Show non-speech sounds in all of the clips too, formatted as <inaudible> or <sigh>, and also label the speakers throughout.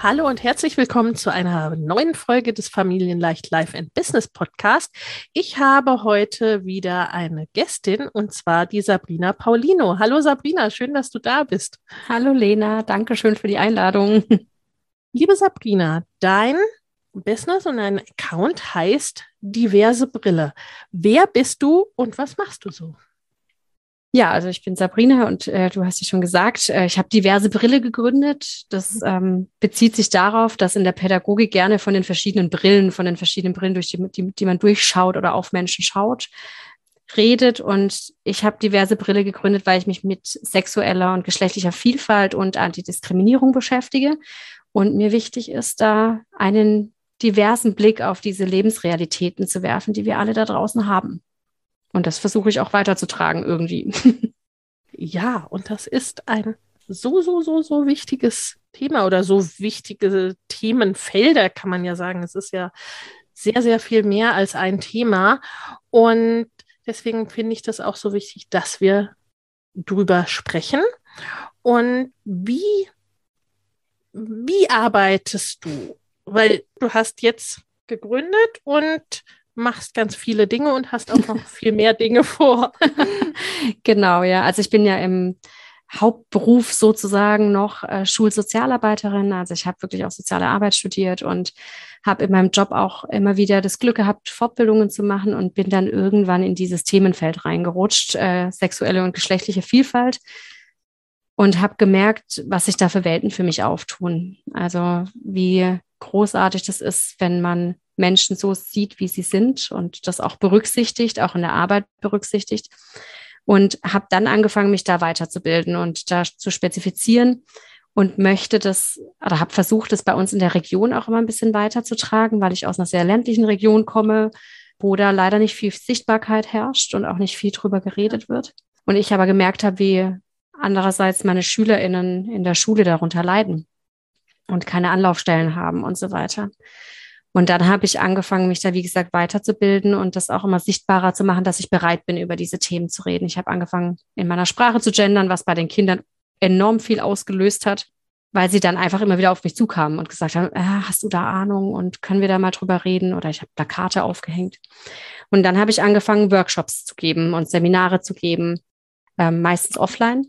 Speaker 1: Hallo und herzlich willkommen zu einer neuen Folge des Familienleicht Life and Business Podcast. Ich habe heute wieder eine Gästin und zwar die Sabrina Paulino. Hallo Sabrina, schön, dass du da bist.
Speaker 2: Hallo Lena, danke schön für die Einladung. <laughs>
Speaker 1: Liebe Sabrina, dein Business und dein Account heißt diverse Brille. Wer bist du und was machst du so?
Speaker 2: Ja, also ich bin Sabrina und äh, du hast ja schon gesagt, äh, ich habe diverse Brille gegründet. Das mhm. ähm, bezieht sich darauf, dass in der Pädagogik gerne von den verschiedenen Brillen, von den verschiedenen Brillen, durch die, die, die man durchschaut oder auf Menschen schaut, redet. Und ich habe diverse Brille gegründet, weil ich mich mit sexueller und geschlechtlicher Vielfalt und Antidiskriminierung beschäftige. Und mir wichtig ist, da einen diversen Blick auf diese Lebensrealitäten zu werfen, die wir alle da draußen haben. Und das versuche ich auch weiterzutragen irgendwie. <laughs>
Speaker 1: ja, und das ist ein so, so, so, so wichtiges Thema oder so wichtige Themenfelder, kann man ja sagen. Es ist ja sehr, sehr viel mehr als ein Thema. Und deswegen finde ich das auch so wichtig, dass wir drüber sprechen. Und wie, wie arbeitest du? Weil du hast jetzt gegründet und machst ganz viele Dinge und hast auch noch viel mehr Dinge vor. <laughs>
Speaker 2: genau, ja. Also ich bin ja im Hauptberuf sozusagen noch äh, Schulsozialarbeiterin. Also ich habe wirklich auch soziale Arbeit studiert und habe in meinem Job auch immer wieder das Glück gehabt, Fortbildungen zu machen und bin dann irgendwann in dieses Themenfeld reingerutscht, äh, sexuelle und geschlechtliche Vielfalt. Und habe gemerkt, was sich da für Welten für mich auftun. Also wie großartig das ist, wenn man Menschen so sieht, wie sie sind und das auch berücksichtigt, auch in der Arbeit berücksichtigt. Und habe dann angefangen, mich da weiterzubilden und da zu spezifizieren und möchte das, oder habe versucht, das bei uns in der Region auch immer ein bisschen weiterzutragen, weil ich aus einer sehr ländlichen Region komme, wo da leider nicht viel Sichtbarkeit herrscht und auch nicht viel drüber geredet wird. Und ich aber gemerkt habe, wie andererseits meine SchülerInnen in der Schule darunter leiden und keine Anlaufstellen haben und so weiter. Und dann habe ich angefangen, mich da, wie gesagt, weiterzubilden und das auch immer sichtbarer zu machen, dass ich bereit bin, über diese Themen zu reden. Ich habe angefangen, in meiner Sprache zu gendern, was bei den Kindern enorm viel ausgelöst hat, weil sie dann einfach immer wieder auf mich zukamen und gesagt haben, ah, hast du da Ahnung und können wir da mal drüber reden? Oder ich habe Plakate aufgehängt. Und dann habe ich angefangen, Workshops zu geben und Seminare zu geben, äh, meistens offline,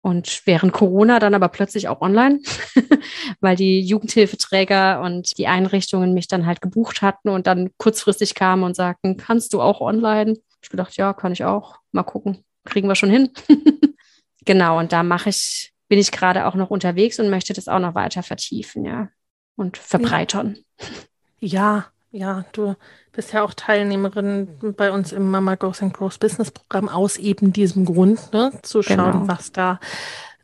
Speaker 2: und während Corona dann aber plötzlich auch online, <laughs> weil die Jugendhilfeträger und die Einrichtungen mich dann halt gebucht hatten und dann kurzfristig kamen und sagten, kannst du auch online? Ich gedacht, ja, kann ich auch. Mal gucken, kriegen wir schon hin. <laughs> genau, und da mache ich, bin ich gerade auch noch unterwegs und möchte das auch noch weiter vertiefen, ja, und verbreitern.
Speaker 1: Ja, ja, du bist ja auch Teilnehmerin bei uns im Mama Goes and Grows Business Programm aus eben diesem Grund, ne, zu schauen, genau. was da,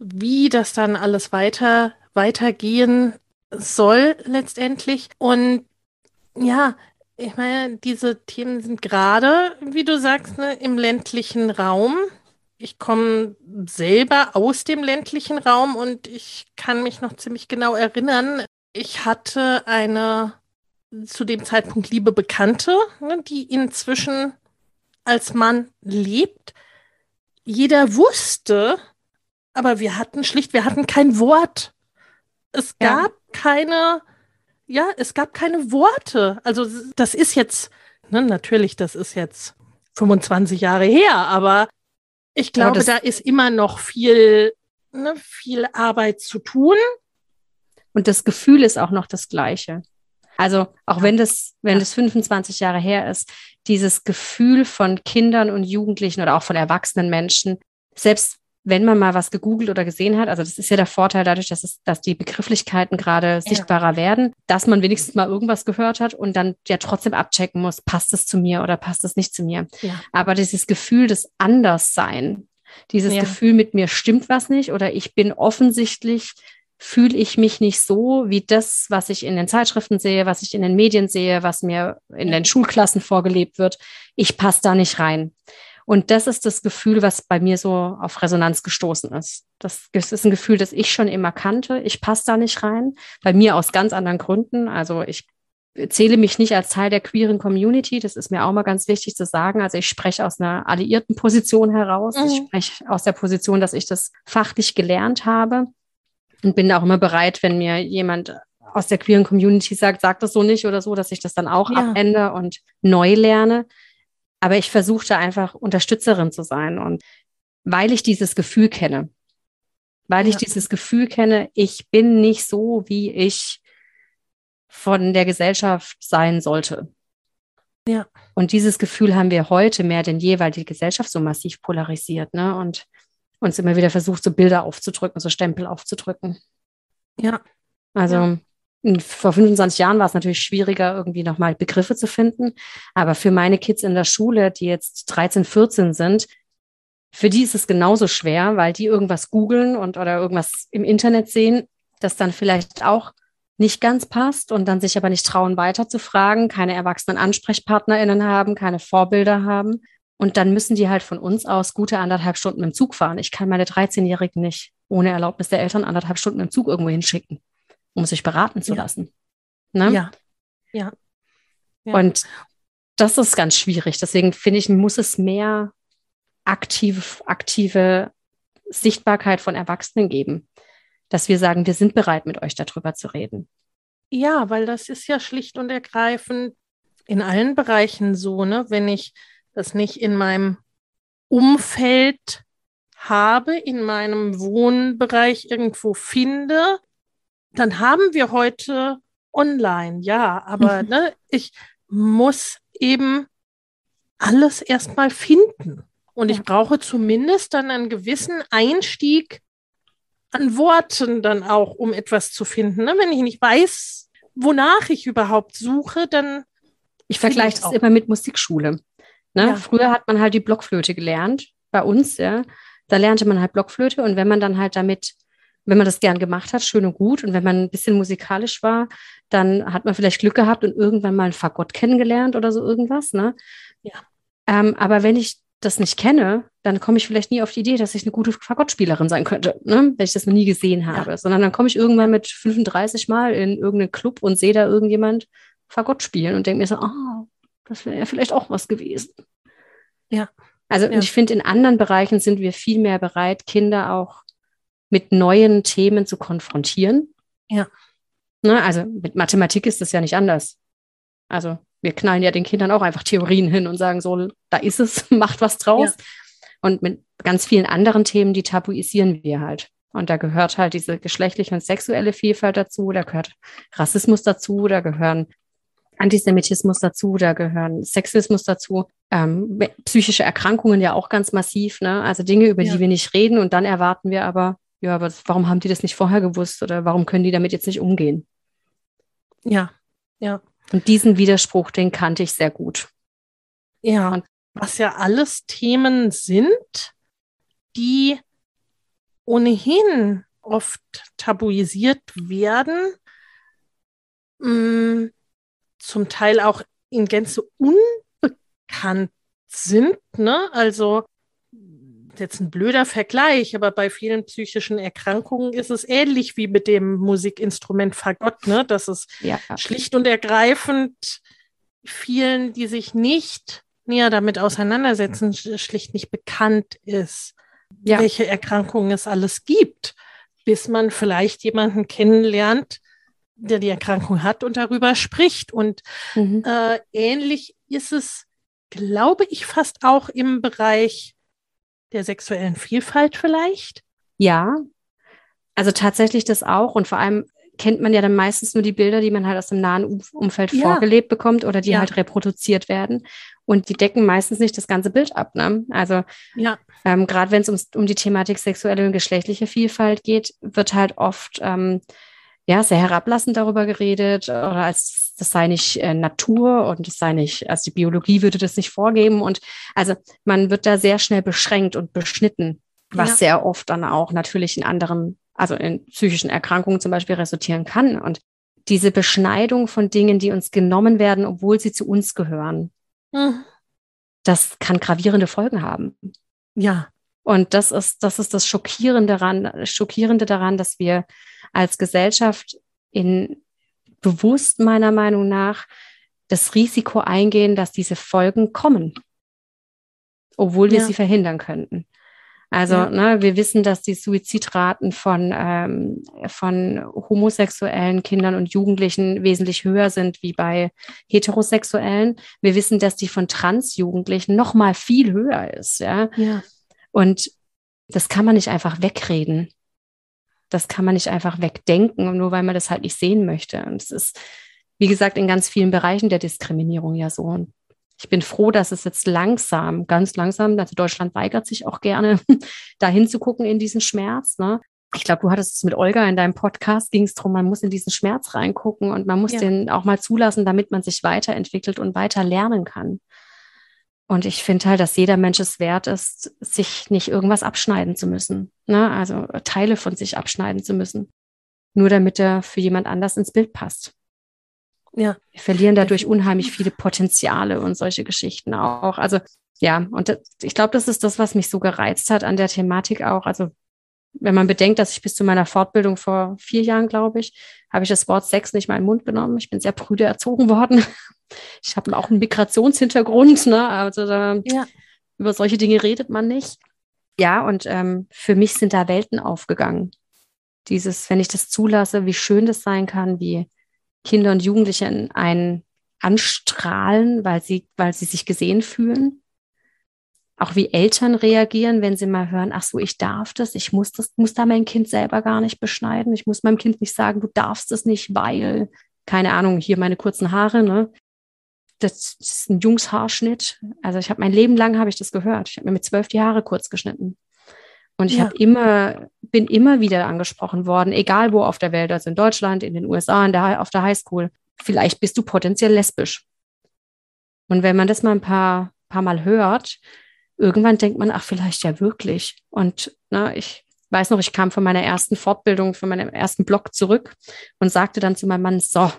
Speaker 1: wie das dann alles weiter, weitergehen soll letztendlich. Und ja, ich meine, diese Themen sind gerade, wie du sagst, ne, im ländlichen Raum. Ich komme selber aus dem ländlichen Raum und ich kann mich noch ziemlich genau erinnern. Ich hatte eine zu dem Zeitpunkt liebe Bekannte, ne, die inzwischen als Mann lebt. Jeder wusste, aber wir hatten schlicht, wir hatten kein Wort. Es gab ja. keine, ja, es gab keine Worte. Also das ist jetzt, ne, natürlich, das ist jetzt 25 Jahre her, aber Ich glaube, da ist immer noch viel, ne, viel Arbeit zu tun.
Speaker 2: Und das Gefühl ist auch noch das gleiche. Also auch wenn das, wenn das 25 Jahre her ist, dieses Gefühl von Kindern und Jugendlichen oder auch von erwachsenen Menschen, selbst wenn man mal was gegoogelt oder gesehen hat, also das ist ja der Vorteil dadurch, dass es, dass die Begrifflichkeiten gerade ja. sichtbarer werden, dass man wenigstens mal irgendwas gehört hat und dann ja trotzdem abchecken muss, passt es zu mir oder passt es nicht zu mir. Ja. Aber dieses Gefühl des Anderssein, dieses ja. Gefühl, mit mir stimmt was nicht oder ich bin offensichtlich fühle ich mich nicht so wie das, was ich in den Zeitschriften sehe, was ich in den Medien sehe, was mir in den Schulklassen vorgelebt wird. Ich passe da nicht rein. Und das ist das Gefühl, was bei mir so auf Resonanz gestoßen ist. Das ist ein Gefühl, das ich schon immer kannte. Ich passe da nicht rein. Bei mir aus ganz anderen Gründen. Also ich zähle mich nicht als Teil der queeren Community. Das ist mir auch mal ganz wichtig zu sagen. Also ich spreche aus einer alliierten Position heraus. Mhm. Ich spreche aus der Position, dass ich das fachlich gelernt habe und bin auch immer bereit, wenn mir jemand aus der queeren Community sagt, sag das so nicht oder so, dass ich das dann auch ja. abende und neu lerne. Aber ich versuche da einfach Unterstützerin zu sein. Und weil ich dieses Gefühl kenne, weil ja. ich dieses Gefühl kenne, ich bin nicht so, wie ich von der Gesellschaft sein sollte. Ja. Und dieses Gefühl haben wir heute mehr denn je, weil die Gesellschaft so massiv polarisiert, ne? Und uns immer wieder versucht, so Bilder aufzudrücken, so Stempel aufzudrücken. Ja. Also ja vor 25 Jahren war es natürlich schwieriger, irgendwie nochmal Begriffe zu finden. Aber für meine Kids in der Schule, die jetzt 13, 14 sind, für die ist es genauso schwer, weil die irgendwas googeln und oder irgendwas im Internet sehen, das dann vielleicht auch nicht ganz passt und dann sich aber nicht trauen, weiter zu fragen, keine erwachsenen AnsprechpartnerInnen haben, keine Vorbilder haben. Und dann müssen die halt von uns aus gute anderthalb Stunden im Zug fahren. Ich kann meine 13-Jährigen nicht ohne Erlaubnis der Eltern anderthalb Stunden im Zug irgendwo hinschicken um sich beraten zu ja. lassen. Ne?
Speaker 1: Ja. ja.
Speaker 2: Ja. Und das ist ganz schwierig. Deswegen finde ich, muss es mehr aktiv, aktive Sichtbarkeit von Erwachsenen geben, dass wir sagen, wir sind bereit, mit euch darüber zu reden.
Speaker 1: Ja, weil das ist ja schlicht und ergreifend in allen Bereichen so, ne? Wenn ich das nicht in meinem Umfeld habe, in meinem Wohnbereich irgendwo finde, dann haben wir heute online, ja, aber mhm. ne, ich muss eben alles erstmal finden. Und ja. ich brauche zumindest dann einen gewissen Einstieg an Worten dann auch, um etwas zu finden. Ne? Wenn ich nicht weiß, wonach ich überhaupt suche, dann.
Speaker 2: Ich vergleiche das immer mit Musikschule. Ne? Ja. Früher hat man halt die Blockflöte gelernt, bei uns, ja. Da lernte man halt Blockflöte und wenn man dann halt damit wenn man das gern gemacht hat, schön und gut. Und wenn man ein bisschen musikalisch war, dann hat man vielleicht Glück gehabt und irgendwann mal ein Fagott kennengelernt oder so irgendwas. Ne? Ja. Ähm, aber wenn ich das nicht kenne, dann komme ich vielleicht nie auf die Idee, dass ich eine gute Fagottspielerin sein könnte, ne? wenn ich das noch nie gesehen habe. Ja. Sondern dann komme ich irgendwann mit 35 Mal in irgendeinen Club und sehe da irgendjemand Fagott spielen und denke mir so, ah, das wäre ja vielleicht auch was gewesen. Ja. Also ja. ich finde, in anderen Bereichen sind wir viel mehr bereit, Kinder auch mit neuen Themen zu konfrontieren. Ja. Ne, also mit Mathematik ist das ja nicht anders. Also wir knallen ja den Kindern auch einfach Theorien hin und sagen so, da ist es, <laughs> macht was draus. Ja. Und mit ganz vielen anderen Themen, die tabuisieren wir halt. Und da gehört halt diese geschlechtliche und sexuelle Vielfalt dazu, da gehört Rassismus dazu, da gehören Antisemitismus dazu, da gehören Sexismus dazu, ähm, psychische Erkrankungen ja auch ganz massiv, ne? Also Dinge, über ja. die wir nicht reden und dann erwarten wir aber ja, aber warum haben die das nicht vorher gewusst oder warum können die damit jetzt nicht umgehen?
Speaker 1: Ja, ja.
Speaker 2: Und diesen Widerspruch, den kannte ich sehr gut.
Speaker 1: Ja, Und was ja alles Themen sind, die ohnehin oft tabuisiert werden, mm, zum Teil auch in Gänze unbekannt sind. Ne? Also jetzt ein blöder Vergleich, aber bei vielen psychischen Erkrankungen ist es ähnlich wie mit dem Musikinstrument Fagott, ne? dass es ja. schlicht und ergreifend vielen, die sich nicht näher damit auseinandersetzen, schlicht nicht bekannt ist, ja. welche Erkrankungen es alles gibt, bis man vielleicht jemanden kennenlernt, der die Erkrankung hat und darüber spricht. Und mhm. äh, ähnlich ist es, glaube ich, fast auch im Bereich der sexuellen Vielfalt vielleicht?
Speaker 2: Ja, also tatsächlich das auch. Und vor allem kennt man ja dann meistens nur die Bilder, die man halt aus dem nahen Umfeld ja. vorgelebt bekommt oder die ja. halt reproduziert werden. Und die decken meistens nicht das ganze Bild ab. Ne? Also ja. ähm, gerade wenn es um die Thematik sexuelle und geschlechtliche Vielfalt geht, wird halt oft ähm, ja sehr herablassend darüber geredet oder als das sei nicht äh, Natur und das sei nicht, also die Biologie würde das nicht vorgeben. Und also man wird da sehr schnell beschränkt und beschnitten, was ja. sehr oft dann auch natürlich in anderen also in psychischen Erkrankungen zum Beispiel resultieren kann. Und diese Beschneidung von Dingen, die uns genommen werden, obwohl sie zu uns gehören, mhm. das kann gravierende Folgen haben.
Speaker 1: Ja.
Speaker 2: Und das ist, das ist das Schockierende daran, Schockierende daran, dass wir als Gesellschaft in bewusst meiner Meinung nach das Risiko eingehen, dass diese Folgen kommen, obwohl wir ja. sie verhindern könnten. Also ja. ne, wir wissen, dass die Suizidraten von, ähm, von homosexuellen Kindern und Jugendlichen wesentlich höher sind wie bei heterosexuellen. Wir wissen, dass die von Transjugendlichen noch mal viel höher ist. Ja? ja. Und das kann man nicht einfach wegreden. Das kann man nicht einfach wegdenken, nur weil man das halt nicht sehen möchte. Und es ist, wie gesagt, in ganz vielen Bereichen der Diskriminierung ja so. Und ich bin froh, dass es jetzt langsam, ganz langsam, also Deutschland weigert sich auch gerne, <laughs> da hinzugucken in diesen Schmerz. Ne? Ich glaube, du hattest es mit Olga in deinem Podcast, ging es darum, man muss in diesen Schmerz reingucken und man muss ja. den auch mal zulassen, damit man sich weiterentwickelt und weiter lernen kann. Und ich finde halt, dass jeder Mensch es wert ist, sich nicht irgendwas abschneiden zu müssen. Ne? Also Teile von sich abschneiden zu müssen. Nur damit er für jemand anders ins Bild passt. Ja. Wir verlieren dadurch unheimlich viele Potenziale und solche Geschichten auch. Also ja, und das, ich glaube, das ist das, was mich so gereizt hat an der Thematik auch. Also wenn man bedenkt, dass ich bis zu meiner Fortbildung vor vier Jahren, glaube ich, habe ich das Wort Sex nicht mal in den Mund genommen. Ich bin sehr prüde erzogen worden. <laughs> Ich habe auch einen Migrationshintergrund, ne? Also da, ja. über solche Dinge redet man nicht. Ja, und ähm, für mich sind da Welten aufgegangen. Dieses, wenn ich das zulasse, wie schön das sein kann, wie Kinder und Jugendliche in einen anstrahlen, weil sie, weil sie sich gesehen fühlen. Auch wie Eltern reagieren, wenn sie mal hören, ach so, ich darf das, ich muss das, muss da mein Kind selber gar nicht beschneiden. Ich muss meinem Kind nicht sagen, du darfst es nicht, weil, keine Ahnung, hier meine kurzen Haare, ne? Das ist ein Jungshaarschnitt. Also ich habe mein Leben lang habe ich das gehört. Ich habe mir mit zwölf die Haare kurz geschnitten. Und ich ja. habe immer, bin immer wieder angesprochen worden, egal wo auf der Welt, also in Deutschland, in den USA, in der, auf der Highschool. Vielleicht bist du potenziell lesbisch. Und wenn man das mal ein paar, paar Mal hört, irgendwann denkt man, ach, vielleicht ja wirklich. Und na, ne, ich weiß noch, ich kam von meiner ersten Fortbildung, von meinem ersten Blog zurück und sagte dann zu meinem Mann, so,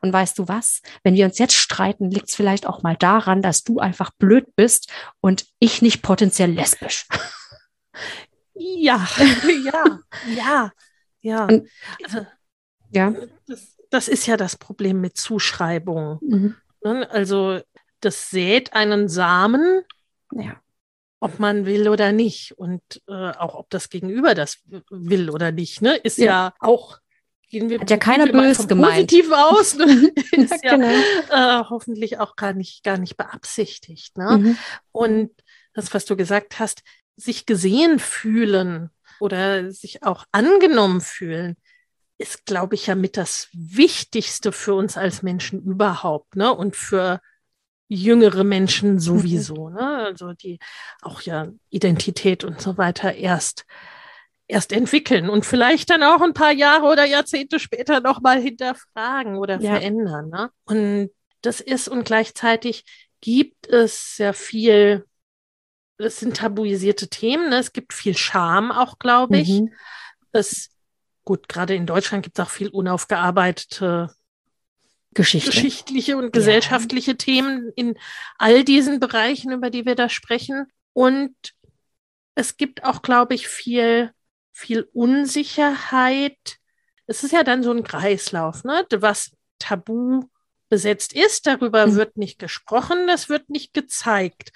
Speaker 2: und weißt du was? Wenn wir uns jetzt streiten, liegt es vielleicht auch mal daran, dass du einfach blöd bist und ich nicht potenziell lesbisch. <laughs>
Speaker 1: Ja, <laughs> ja, ja, ja. Und, also, ja. Das, das, ist ja das Problem mit Zuschreibungen. Mhm. Ne? Also das sät einen Samen, ja. ob man will oder nicht. Und äh, auch ob das Gegenüber das will oder nicht, ne? ist ja, ja auch
Speaker 2: gehen wir Hat ja keiner böse gemeint.
Speaker 1: positiv aus. Ne? <laughs> ist ja, genau. äh, hoffentlich auch gar nicht, gar nicht beabsichtigt. Ne? Mhm. Und das, was du gesagt hast, sich gesehen fühlen oder sich auch angenommen fühlen, ist, glaube ich, ja mit das Wichtigste für uns als Menschen überhaupt, ne? Und für jüngere Menschen sowieso, mhm. ne? Also die auch ja Identität und so weiter erst erst entwickeln und vielleicht dann auch ein paar Jahre oder Jahrzehnte später noch mal hinterfragen oder ja. verändern. Ne? Und das ist und gleichzeitig gibt es sehr viel es sind tabuisierte Themen. Ne? Es gibt viel Scham auch, glaube ich. Mhm. Es, gut, gerade in Deutschland gibt es auch viel unaufgearbeitete Geschichte. geschichtliche und gesellschaftliche ja. Themen in all diesen Bereichen, über die wir da sprechen. Und es gibt auch, glaube ich, viel, viel Unsicherheit. Es ist ja dann so ein Kreislauf, ne? Was tabu besetzt ist. Darüber mhm. wird nicht gesprochen, das wird nicht gezeigt.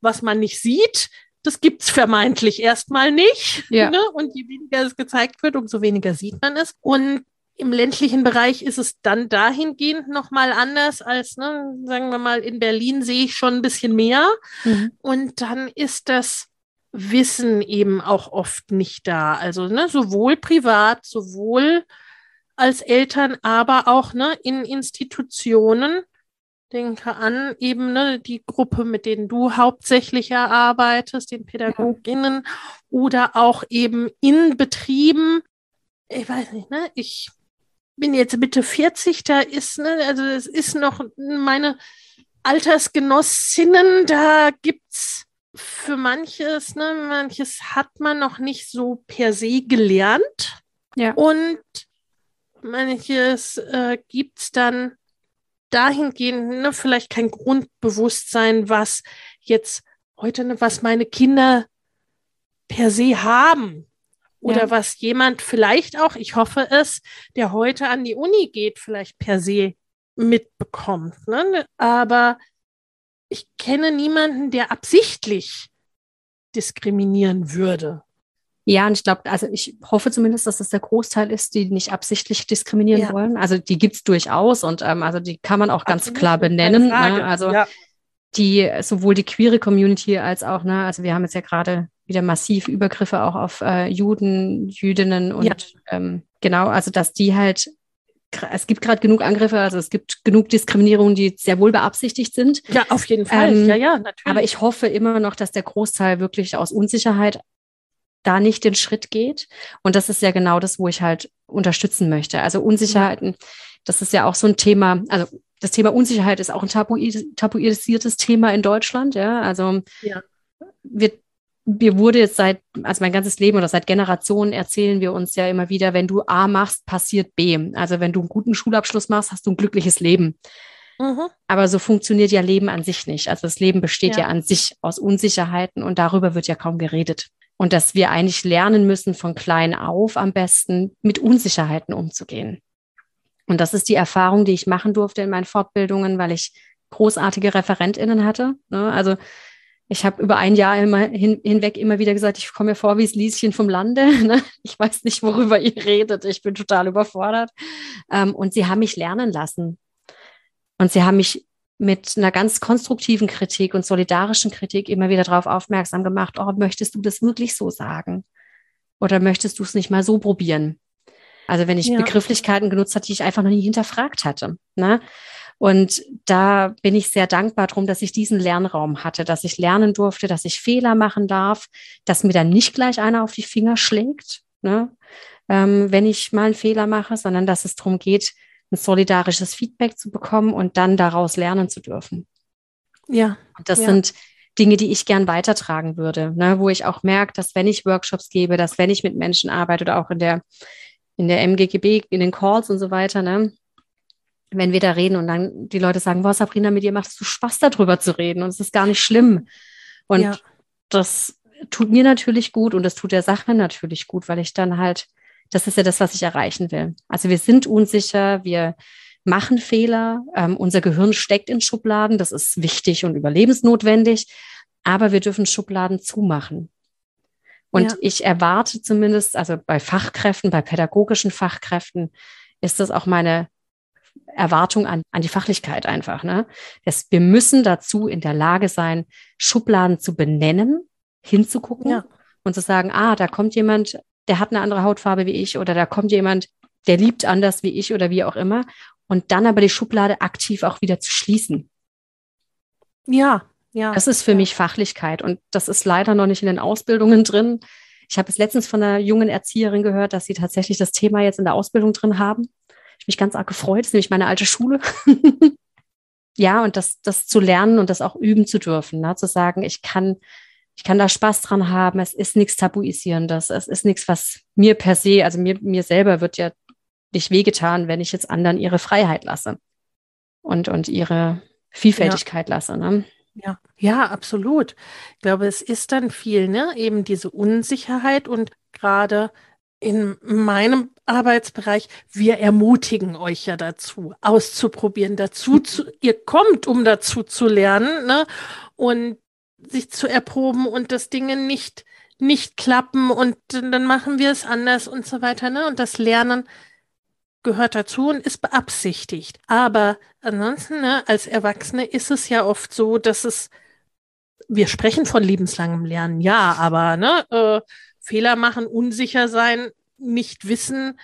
Speaker 1: Was man nicht sieht, das gibt's vermeintlich erstmal nicht. Ja. Ne? Und je weniger es gezeigt wird, umso weniger sieht man es. Und im ländlichen Bereich ist es dann dahingehend nochmal anders als, ne, sagen wir mal, in Berlin sehe ich schon ein bisschen mehr. Mhm. Und dann ist das Wissen eben auch oft nicht da. Also ne, sowohl privat, sowohl als Eltern, aber auch ne, in Institutionen. Denke an eben ne, die Gruppe, mit denen du hauptsächlich erarbeitest, den Pädagoginnen oder auch eben in Betrieben. Ich weiß nicht, ne, ich bin jetzt Mitte 40, da ist, ne, also es ist noch meine Altersgenossinnen, da gibt's für manches, ne, manches hat man noch nicht so per se gelernt. Ja. Und manches äh, gibt es dann dahingehend, ne, vielleicht kein Grundbewusstsein, was jetzt heute, ne, was meine Kinder per se haben. Oder ja. was jemand vielleicht auch, ich hoffe es, der heute an die Uni geht, vielleicht per se mitbekommt. Ne? Aber ich kenne niemanden, der absichtlich diskriminieren würde.
Speaker 2: Ja, und ich glaube, also ich hoffe zumindest, dass das der Großteil ist, die nicht absichtlich diskriminieren ja. wollen. Also die gibt es durchaus und ähm, also die kann man auch ganz Absolut, klar benennen. Ne? Also ja. Die sowohl die queere Community als auch, ne, also wir haben jetzt ja gerade wieder massiv Übergriffe auch auf äh, Juden, Jüdinnen und ja. ähm, genau, also dass die halt es gibt gerade genug Angriffe, also es gibt genug Diskriminierungen, die sehr wohl beabsichtigt sind.
Speaker 1: Ja, auf jeden Fall. Ähm, ja, ja, natürlich.
Speaker 2: Aber ich hoffe immer noch, dass der Großteil wirklich aus Unsicherheit da nicht den Schritt geht. Und das ist ja genau das, wo ich halt unterstützen möchte. Also Unsicherheiten, das ist ja auch so ein Thema, also das Thema Unsicherheit ist auch ein tabuisiertes Thema in Deutschland, ja. Also ja. wir mir wurde jetzt seit, also mein ganzes Leben oder seit Generationen erzählen wir uns ja immer wieder, wenn du A machst, passiert B. Also wenn du einen guten Schulabschluss machst, hast du ein glückliches Leben. Mhm. Aber so funktioniert ja Leben an sich nicht. Also das Leben besteht ja. ja an sich aus Unsicherheiten und darüber wird ja kaum geredet. Und dass wir eigentlich lernen müssen, von klein auf am besten mit Unsicherheiten umzugehen. Und das ist die Erfahrung, die ich machen durfte in meinen Fortbildungen, weil ich großartige ReferentInnen hatte. Ne? Also ich habe über ein Jahr immer hin, hinweg immer wieder gesagt, ich komme mir vor wie das Lieschen vom Lande. <laughs> Ne? Ich weiß nicht, worüber ihr redet. Ich bin total überfordert. Ähm, und sie haben mich lernen lassen. Und sie haben mich mit einer ganz konstruktiven Kritik und solidarischen Kritik immer wieder darauf aufmerksam gemacht, oh, möchtest du das wirklich so sagen? Oder möchtest du es nicht mal so probieren? Also wenn ich ja. Begrifflichkeiten genutzt habe, die ich einfach noch nie hinterfragt hatte. Ne? Und da bin ich sehr dankbar drum, dass ich diesen Lernraum hatte, dass ich lernen durfte, dass ich Fehler machen darf, dass mir dann nicht gleich einer auf die Finger schlägt, ne? ähm, wenn ich mal einen Fehler mache, sondern dass es darum geht, ein solidarisches Feedback zu bekommen und dann daraus lernen zu dürfen. Ja. Und das ja. sind Dinge, die ich gern weitertragen würde, ne? wo ich auch merke, dass wenn ich Workshops gebe, dass wenn ich mit Menschen arbeite oder auch in der in der MGGB, in den Calls und so weiter, ne, wenn wir da reden und dann die Leute sagen, boah, Sabrina, mit dir macht es so Spaß, darüber zu reden und es ist gar nicht schlimm. Und ja. das tut mir natürlich gut und das tut der Sache natürlich gut, weil ich dann halt, das ist ja das, was ich erreichen will. Also wir sind unsicher, wir machen Fehler, ähm, unser Gehirn steckt in Schubladen, das ist wichtig und überlebensnotwendig, aber wir dürfen Schubladen zumachen. Und ja. ich erwarte zumindest, also bei Fachkräften, bei pädagogischen Fachkräften, ist das auch meine Erwartung an, an die Fachlichkeit einfach. Ne? Das, wir müssen dazu in der Lage sein, Schubladen zu benennen, hinzugucken ja. und zu sagen, ah, da kommt jemand, der hat eine andere Hautfarbe wie ich oder da kommt jemand, der liebt anders wie ich oder wie auch immer. Und dann aber die Schublade aktiv auch wieder zu schließen.
Speaker 1: Ja, ja.
Speaker 2: Das ist für
Speaker 1: ja.
Speaker 2: mich Fachlichkeit und das ist leider noch nicht in den Ausbildungen drin. Ich habe es letztens von einer jungen Erzieherin gehört, dass sie tatsächlich das Thema jetzt in der Ausbildung drin haben ich mich ganz arg gefreut. Das ist nämlich meine alte Schule. <laughs> ja, und das, das zu lernen und das auch üben zu dürfen, ne? zu sagen, ich kann, ich kann da Spaß dran haben. Es ist nichts Tabuisierendes. Es ist nichts, was mir per se, also mir, mir selber wird ja nicht wehgetan, wenn ich jetzt anderen ihre Freiheit lasse und, und ihre Vielfältigkeit ja. lasse. Ne?
Speaker 1: Ja, ja, absolut. Ich glaube, es ist dann viel, ne? Eben diese Unsicherheit und gerade in meinem Arbeitsbereich, wir ermutigen euch ja dazu, auszuprobieren, dazu mhm. zu, ihr kommt, um dazu zu lernen, ne? Und sich zu erproben und das Dinge nicht, nicht klappen und dann machen wir es anders und so weiter, ne? Und das Lernen gehört dazu und ist beabsichtigt. Aber ansonsten, ne, als Erwachsene ist es ja oft so, dass es wir sprechen von lebenslangem Lernen, ja, aber ne, äh, Fehler machen, unsicher sein, nicht wissen,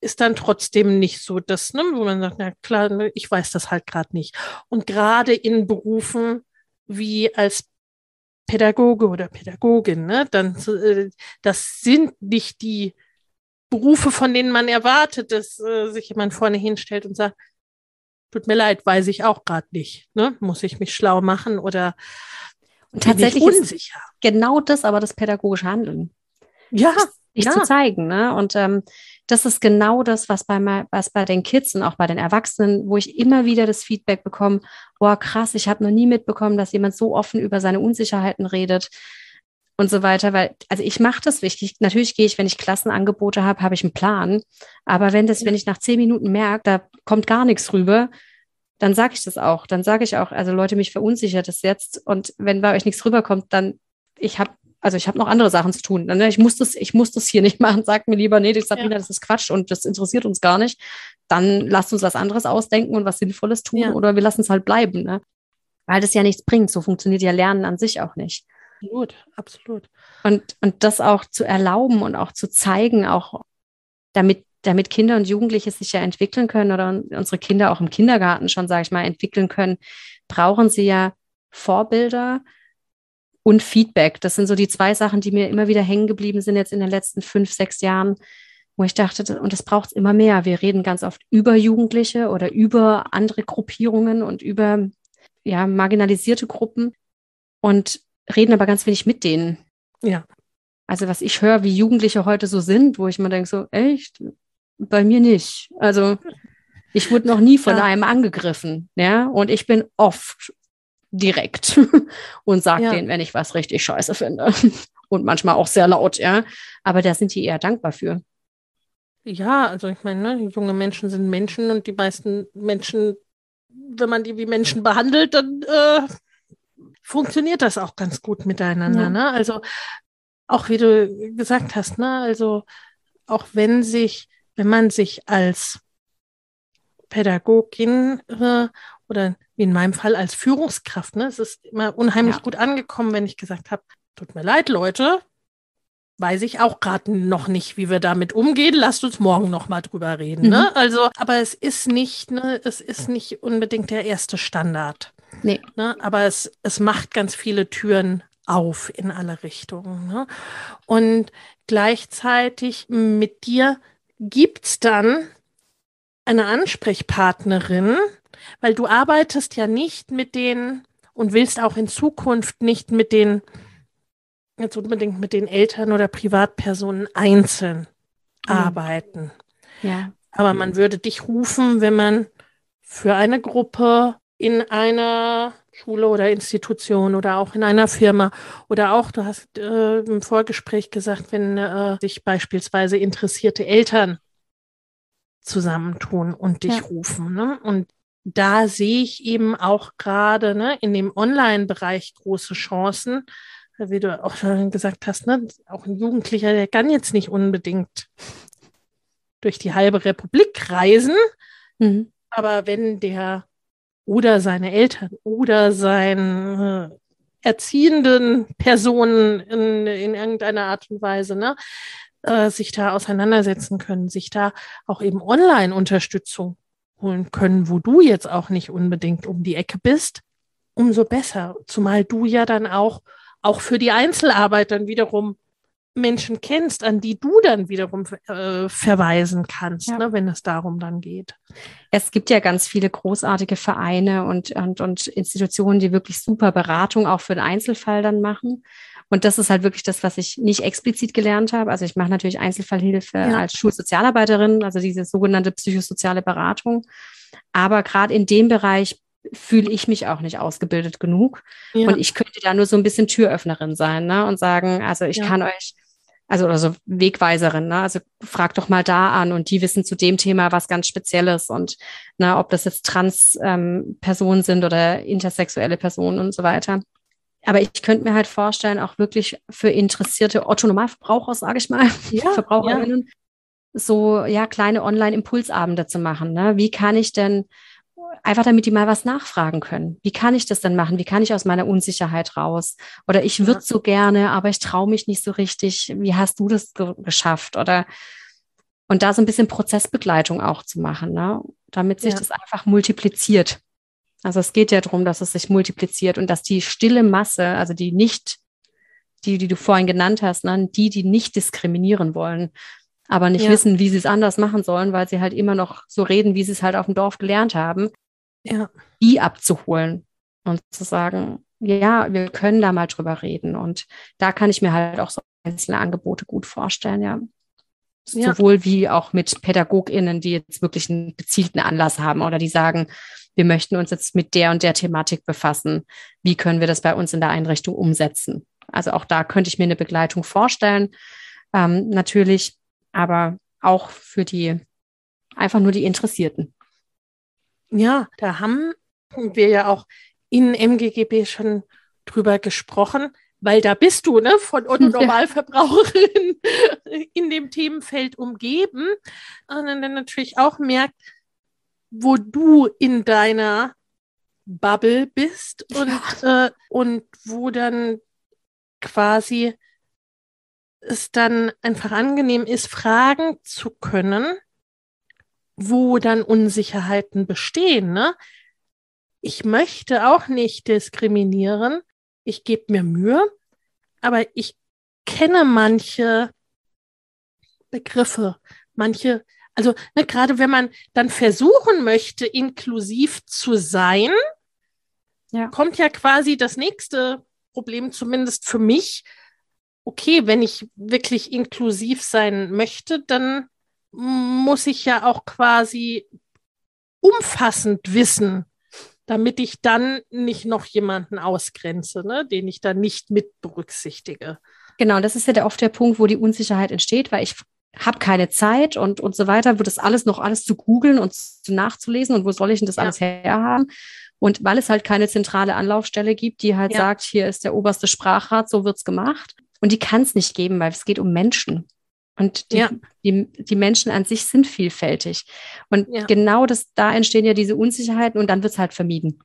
Speaker 1: ist dann trotzdem nicht so das, ne, wo man sagt, na klar, ne, ich weiß das halt gerade nicht. Und gerade in Berufen wie als Pädagoge oder Pädagogin, ne, dann äh, das sind nicht die Berufe, von denen man erwartet, dass äh, sich jemand vorne hinstellt und sagt, tut mir leid, weiß ich auch gerade nicht, ne, muss ich mich schlau machen oder
Speaker 2: und tatsächlich unsicher. genau das, aber das pädagogische Handeln.
Speaker 1: Ja,
Speaker 2: sich
Speaker 1: ja.
Speaker 2: zu zeigen. Ne? Und ähm, das ist genau das, was bei, was bei den Kids und auch bei den Erwachsenen, wo ich immer wieder das Feedback bekomme, boah, krass, ich habe noch nie mitbekommen, dass jemand so offen über seine Unsicherheiten redet und so weiter. Weil, also ich mache das wichtig. Natürlich gehe ich, wenn ich Klassenangebote habe, habe ich einen Plan. Aber wenn das, wenn ich nach zehn Minuten merke, da kommt gar nichts rüber, dann sage ich das auch. Dann sage ich auch, also Leute, mich verunsichert das jetzt. Und wenn bei euch nichts rüberkommt, dann ich habe also ich habe noch andere Sachen zu tun. Ne? Ich muss das, ich muss das hier nicht <laughs> machen. Sag mir lieber, nee, Sabrina, ja. das ist Quatsch und das interessiert uns gar nicht. Dann lasst uns was anderes ausdenken und was Sinnvolles tun ja. oder wir lassen es halt bleiben. Ne? Weil das ja nichts bringt. So funktioniert ja Lernen an sich auch nicht.
Speaker 1: Absolut, absolut.
Speaker 2: Und, und das auch zu erlauben und auch zu zeigen, auch damit, damit Kinder und Jugendliche sich ja entwickeln können oder unsere Kinder auch im Kindergarten schon, sage ich mal, entwickeln können, brauchen sie ja Vorbilder, und Feedback. Das sind so die zwei Sachen, die mir immer wieder hängen geblieben sind jetzt in den letzten fünf, sechs Jahren, wo ich dachte, und das braucht es immer mehr. Wir reden ganz oft über Jugendliche oder über andere Gruppierungen und über ja, marginalisierte Gruppen und reden aber ganz wenig mit denen.
Speaker 1: Ja.
Speaker 2: Also was ich höre, wie Jugendliche heute so sind, wo ich mir denke, so, echt? Bei mir nicht. Also ich wurde noch nie von ja. einem angegriffen, ja, und ich bin oft direkt <laughs> und sage ja. denen, wenn ich was richtig scheiße finde. <laughs> Und manchmal auch sehr laut, ja. Aber da sind die eher dankbar für.
Speaker 1: Ja, also ich meine, ne, junge Menschen sind Menschen und die meisten Menschen, wenn man die wie Menschen behandelt, dann äh, funktioniert das auch ganz gut miteinander. Ja. Ne? Also auch wie du gesagt hast, ne, also auch wenn sich, wenn man sich als Pädagogin äh, oder wie in meinem Fall als Führungskraft. Ne? Es ist immer unheimlich ja. gut angekommen, wenn ich gesagt habe, tut mir leid, Leute, weiß ich auch gerade noch nicht, wie wir damit umgehen. Lasst uns morgen noch mal drüber reden. Ne? Mhm. Ne? Also, aber es ist nicht, ne, es ist nicht unbedingt der erste Standard.
Speaker 2: Nee.
Speaker 1: Ne? Aber es, es macht ganz viele Türen auf in alle Richtungen. Ne? Und gleichzeitig mit dir gibt es dann eine Ansprechpartnerin, weil du arbeitest ja nicht mit den und willst auch in Zukunft nicht mit den, jetzt unbedingt mit den Eltern oder Privatpersonen einzeln mhm. arbeiten.
Speaker 2: Ja.
Speaker 1: Aber man würde dich rufen, wenn man für eine Gruppe in einer Schule oder Institution oder auch in einer Firma oder auch, du hast äh, im Vorgespräch gesagt, wenn äh, sich beispielsweise interessierte Eltern zusammentun und dich ja. rufen. Ne? Und da sehe ich eben auch gerade ne, in dem Online-Bereich große Chancen. Wie du auch schon gesagt hast, ne, auch ein Jugendlicher, der kann jetzt nicht unbedingt durch die halbe Republik reisen. Mhm. Aber wenn der oder seine Eltern oder seine erziehenden Personen in, in irgendeiner Art und Weise ne, äh, sich da auseinandersetzen können, sich da auch eben Online-Unterstützung holen können, wo du jetzt auch nicht unbedingt um die Ecke bist, umso besser. Zumal du ja dann auch, auch für die Einzelarbeit dann wiederum Menschen kennst, an die du dann wiederum äh, verweisen kannst, ja. ne, wenn es darum dann geht.
Speaker 2: Es gibt ja ganz viele großartige Vereine und, und, und Institutionen, die wirklich super Beratung auch für den Einzelfall dann machen. Und das ist halt wirklich das, was ich nicht explizit gelernt habe. Also ich mache natürlich Einzelfallhilfe ja. als Schulsozialarbeiterin, also diese sogenannte psychosoziale Beratung. Aber gerade in dem Bereich fühle ich mich auch nicht ausgebildet genug. Ja. Und ich könnte da nur so ein bisschen Türöffnerin sein ne? und sagen, also ich ja. kann euch, also oder so Wegweiserin, ne? also fragt doch mal da an und die wissen zu dem Thema was ganz Spezielles und ne, ob das jetzt Trans-Personen ähm, sind oder intersexuelle Personen und so weiter. Aber ich könnte mir halt vorstellen, auch wirklich für interessierte Otto-Normalverbraucher, sage ich mal, ja, Verbraucherinnen, ja. so ja kleine Online-Impulsabende zu machen. Ne? Wie kann ich denn einfach damit die mal was nachfragen können. Wie kann ich das denn machen? Wie kann ich aus meiner Unsicherheit raus? Oder ich würde so gerne, aber ich traue mich nicht so richtig. Wie hast du das ge geschafft? Oder und da so ein bisschen Prozessbegleitung auch zu machen, ne? damit sich ja. das einfach multipliziert. Also es geht ja darum, dass es sich multipliziert und dass die stille Masse, also die nicht, die, die du vorhin genannt hast, ne? die, die nicht diskriminieren wollen, aber nicht ja. wissen, wie sie es anders machen sollen, weil sie halt immer noch so reden, wie sie es halt auf dem Dorf gelernt haben, ja. die abzuholen und zu sagen, ja, wir können da mal drüber reden. Und da kann ich mir halt auch so einzelne Angebote gut vorstellen, ja. ja. Sowohl wie auch mit PädagogInnen, die jetzt wirklich einen gezielten Anlass haben oder die sagen, wir möchten uns jetzt mit der und der Thematik befassen. Wie können wir das bei uns in der Einrichtung umsetzen? Also auch da könnte ich mir eine Begleitung vorstellen. Ähm, natürlich aber auch für die, einfach nur die Interessierten.
Speaker 1: Ja, da haben wir ja auch in MGGB schon drüber gesprochen, weil da bist du, ne, von <laughs> Otto Normalverbraucherin <laughs> in dem Themenfeld umgeben. Und dann natürlich auch merkt, wo du in deiner Bubble bist und, äh, und wo dann quasi es dann einfach angenehm ist, fragen zu können, wo dann Unsicherheiten bestehen. Ne? Ich möchte auch nicht diskriminieren. Ich gebe mir Mühe, aber ich kenne manche Begriffe, manche, also ne, gerade wenn man dann versuchen möchte, inklusiv zu sein, ja. kommt ja quasi das nächste Problem, zumindest für mich, okay, wenn ich wirklich inklusiv sein möchte, dann muss ich ja auch quasi umfassend wissen, damit ich dann nicht noch jemanden ausgrenze, ne, den ich dann nicht mit berücksichtige.
Speaker 2: Genau, das ist ja der, oft der Punkt, wo die Unsicherheit entsteht, weil ich habe keine Zeit und, und so weiter, wird das alles noch alles zu googeln und zu nachzulesen und wo soll ich denn das ja. alles herhaben? Und weil es halt keine zentrale Anlaufstelle gibt, die halt ja. sagt, hier ist der oberste Sprachrat, so wird's gemacht, und die kann es nicht geben, weil es geht um Menschen. Und die, ja. die, die, Menschen an sich sind vielfältig. Und ja. genau das, da entstehen ja diese Unsicherheiten und dann wird es halt vermieden.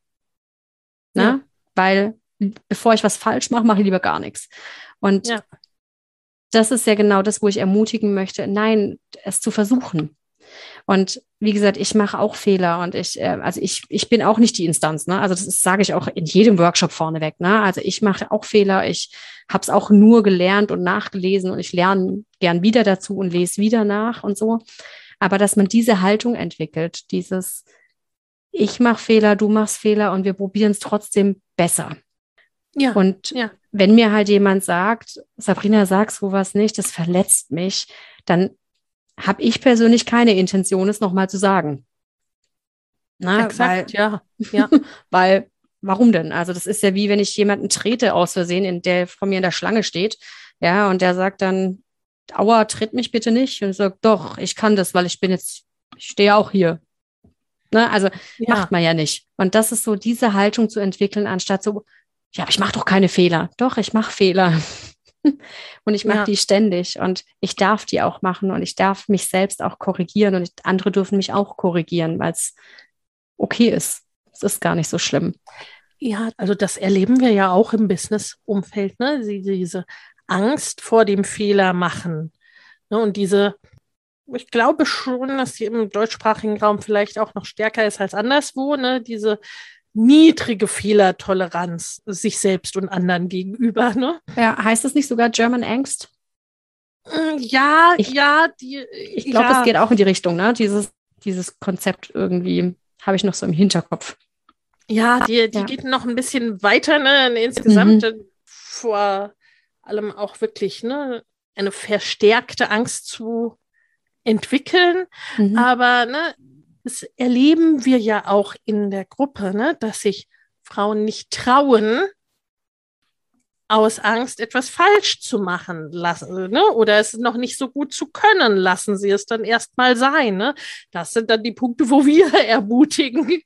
Speaker 2: Na? Ja. Weil bevor ich was falsch mache, mache ich lieber gar nichts. Und das ist ja genau das, wo ich ermutigen möchte, nein, es zu versuchen. Und wie gesagt, ich mache auch Fehler und ich, äh, also ich, ich bin auch nicht die Instanz, ne? Also das sage ich auch in jedem Workshop vorneweg, ne? Also ich mache auch Fehler, ich habe es auch nur gelernt und nachgelesen und ich lerne gern wieder dazu und lese wieder nach und so. Aber dass man diese Haltung entwickelt, dieses ich mache Fehler, du machst Fehler und wir probieren es trotzdem besser. Ja. Und ja. wenn mir halt jemand sagt, Sabrina, sag sowas nicht, das verletzt mich, dann habe ich persönlich keine Intention, es nochmal zu sagen. Na, Exakt, weil, ja. ja. <laughs> weil, warum denn? Also, das ist ja wie wenn ich jemanden trete aus Versehen, in der vor mir in der Schlange steht, ja, und der sagt dann, Aua, tritt mich bitte nicht. Und ich sage, doch, ich kann das, weil ich bin jetzt, ich stehe auch hier. Ne? Also ja. macht man ja nicht. Und das ist so, diese Haltung zu entwickeln, anstatt so, ja, ich mache doch keine Fehler. Doch, ich mache Fehler. <laughs> und ich mache ja. die ständig und ich darf die auch machen und ich darf mich selbst auch korrigieren und ich, andere dürfen mich auch korrigieren, weil es okay ist. Es ist gar nicht so schlimm.
Speaker 1: Ja, also das erleben wir ja auch im Business-Umfeld, ne? diese Angst vor dem Fehler machen. Ne? Und diese, ich glaube schon, dass die im deutschsprachigen Raum vielleicht auch noch stärker ist als anderswo, ne? diese niedrige Fehlertoleranz sich selbst und anderen gegenüber. Ne?
Speaker 2: Ja, heißt das nicht sogar German Angst?
Speaker 1: Mm, ja, ich, ja, die,
Speaker 2: ich glaube, ja. es geht auch in die Richtung, ne? Dieses, dieses Konzept irgendwie habe ich noch so im Hinterkopf.
Speaker 1: Ja, die, die ja. geht noch ein bisschen weiter, ne? Insgesamt mhm. vor allem auch wirklich, ne, eine verstärkte Angst zu entwickeln. Mhm. Aber ne, das erleben wir ja auch in der Gruppe, ne? dass sich Frauen nicht trauen, aus Angst etwas falsch zu machen lassen, ne? oder es noch nicht so gut zu können, lassen sie es dann erstmal sein. Ne? Das sind dann die Punkte, wo wir <laughs> ermutigen.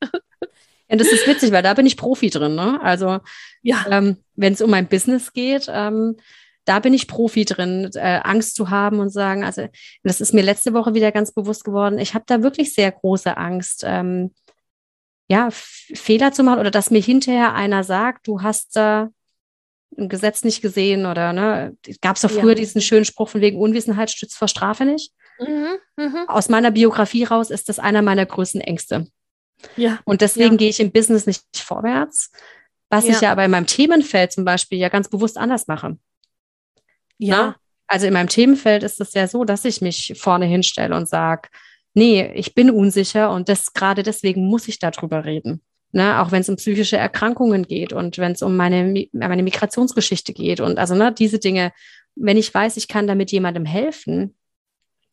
Speaker 2: Ja, das ist witzig, weil da bin ich Profi drin. Ne? Also, ja. ähm, wenn es um mein Business geht, ähm, da bin ich Profi drin, äh, Angst zu haben und sagen, also das ist mir letzte Woche wieder ganz bewusst geworden, ich habe da wirklich sehr große Angst, ähm, ja, Fehler zu machen oder dass mir hinterher einer sagt, du hast da ein Gesetz nicht gesehen oder ne, gab es doch früher ja. diesen schönen Spruch von wegen Unwissenheit stützt vor Strafe nicht. Mhm, mh. Aus meiner Biografie raus ist das einer meiner größten Ängste. Ja. Und deswegen ja. gehe ich im Business nicht vorwärts, was ich ja aber in meinem Themenfeld zum Beispiel ja ganz bewusst anders mache. Ja. Na? Also in meinem Themenfeld ist es ja so, dass ich mich vorne hinstelle und sage, nee, ich bin unsicher und das gerade deswegen muss ich darüber reden. Ne, auch wenn es um psychische Erkrankungen geht und wenn es um meine, meine Migrationsgeschichte geht und also ne, diese Dinge, wenn ich weiß, ich kann damit jemandem helfen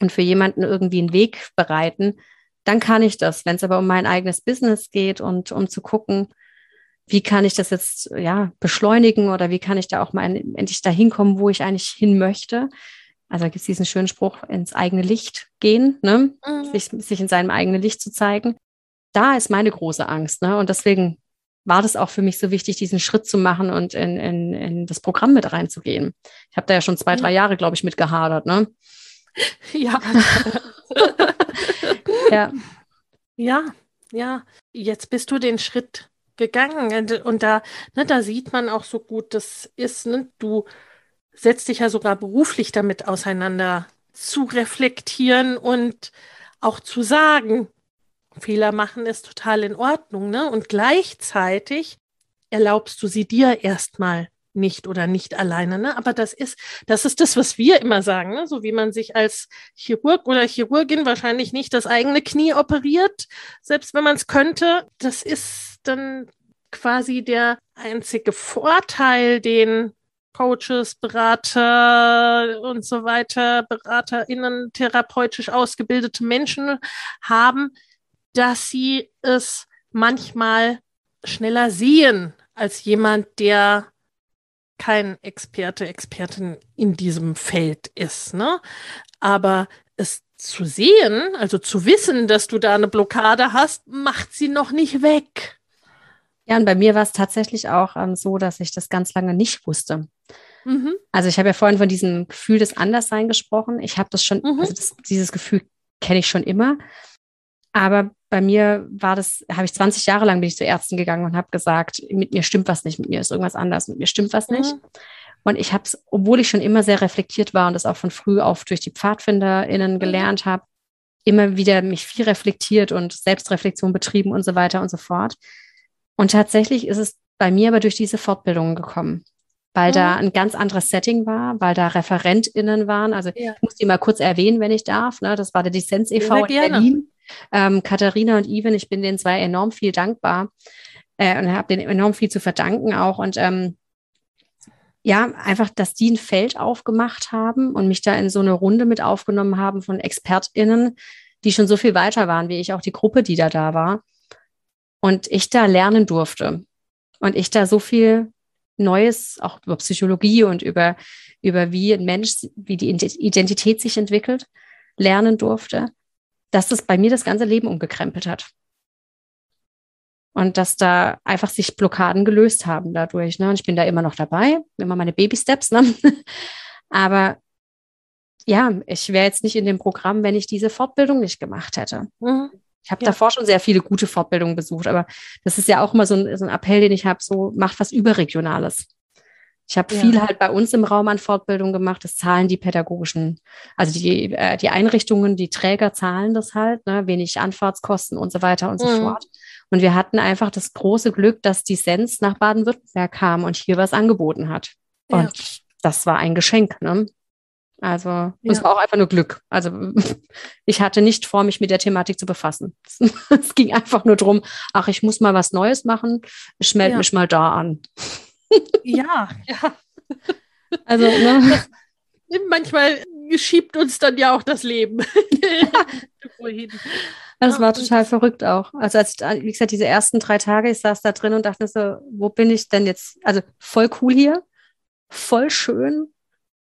Speaker 2: und für jemanden irgendwie einen Weg bereiten, dann kann ich das. Wenn es aber um mein eigenes Business geht und um zu gucken, wie kann ich das jetzt ja beschleunigen oder wie kann ich da auch mal endlich dahin kommen, wo ich eigentlich hin möchte. Also gibt es diesen schönen Spruch, ins eigene Licht gehen, ne? Mhm. sich, sich in seinem eigenen Licht zu zeigen da ist meine große Angst. Ne? Und deswegen war das auch für mich so wichtig, diesen Schritt zu machen und in, in, in das Programm mit reinzugehen. Ich habe da ja schon zwei, drei Jahre, glaube ich, mit gehadert. Ne? <laughs>
Speaker 1: Ja. <laughs> ja. Ja, ja. Jetzt bist du den Schritt gegangen. Und da, ne, da sieht man auch so gut, das ist, ne, du setzt dich ja sogar beruflich damit auseinander, zu reflektieren und auch zu sagen, Fehler machen ist total in Ordnung, ne? Und gleichzeitig erlaubst du sie dir erstmal nicht oder nicht alleine, ne? Aber das ist, das ist das, was wir immer sagen, ne? So wie man sich als Chirurg oder Chirurgin wahrscheinlich nicht das eigene Knie operiert, selbst wenn man es könnte. Das ist dann quasi der einzige Vorteil, den Coaches, Berater und so weiter, BeraterInnen, therapeutisch ausgebildete Menschen haben, dass sie es manchmal schneller sehen als jemand, der kein Experte, Expertin in diesem Feld ist. Ne? Aber es zu sehen, also zu wissen, dass du da eine Blockade hast, macht sie noch nicht weg.
Speaker 2: Ja, und bei mir war es tatsächlich auch ähm, so, dass ich das ganz lange nicht wusste. Mhm. Also ich habe ja vorhin von diesem Gefühl des Anderssein gesprochen. Ich habe das schon, mhm. also das, dieses Gefühl kenne ich schon immer. Aber bei mir war das, habe ich 20 Jahre lang bin ich zu Ärzten gegangen und habe gesagt, mit mir stimmt was nicht, mit mir ist irgendwas anders, mit mir stimmt was nicht. Mhm. Und ich habe es, obwohl ich schon immer sehr reflektiert war und das auch von früh auf durch die PfadfinderInnen mhm. gelernt habe, immer wieder mich viel reflektiert und Selbstreflexion betrieben und so weiter und so fort. Und tatsächlich ist es bei mir aber durch diese Fortbildungen gekommen, weil mhm. da ein ganz anderes Setting war, weil da ReferentInnen waren. Also ja. ich muss die mal kurz erwähnen, wenn ich darf. Ne? Das war der Dissens e.V. in Berlin. Ähm, Katharina und Ivan, ich bin den zwei enorm viel dankbar äh, und habe denen enorm viel zu verdanken auch. Und ähm, ja, einfach, dass die ein Feld aufgemacht haben und mich da in so eine Runde mit aufgenommen haben von ExpertInnen, die schon so viel weiter waren, wie ich auch die Gruppe, die da da war. Und ich da lernen durfte. Und ich da so viel Neues, auch über Psychologie und über, über wie ein Mensch, wie die Identität sich entwickelt, lernen durfte dass das bei mir das ganze Leben umgekrempelt hat. Und dass da einfach sich Blockaden gelöst haben dadurch. Ne? Und ich bin da immer noch dabei, immer meine Baby-Steps. Ne? <laughs> Aber ja, ich wäre jetzt nicht in dem Programm, wenn ich diese Fortbildung nicht gemacht hätte. Mhm. Ich habe ja. davor schon sehr viele gute Fortbildungen besucht, aber das ist ja auch immer so ein, so ein Appell, den ich habe, so macht was Überregionales. Ich habe ja. viel halt bei uns im Raum an Fortbildung gemacht. Das zahlen die pädagogischen, also die, äh, die Einrichtungen, die Träger zahlen das halt, ne, wenig Anfahrtskosten und so weiter und so mhm. fort. Und wir hatten einfach das große Glück, dass die Sens nach Baden-Württemberg kam und hier was angeboten hat. Ja. Und das war ein Geschenk. Ne? Also ja. es war auch einfach nur Glück. Also <laughs> ich hatte nicht vor, mich mit der Thematik zu befassen. <laughs> es ging einfach nur darum, ach, ich muss mal was Neues machen, ich melde ja. mich mal da an <laughs>
Speaker 1: ja, ja. Also, ne? manchmal schiebt uns dann ja auch das Leben.
Speaker 2: das war total verrückt auch. Also als ich, wie gesagt, diese ersten drei Tage, ich saß da drin und dachte so, wo bin ich denn jetzt? Also voll cool hier, voll schön,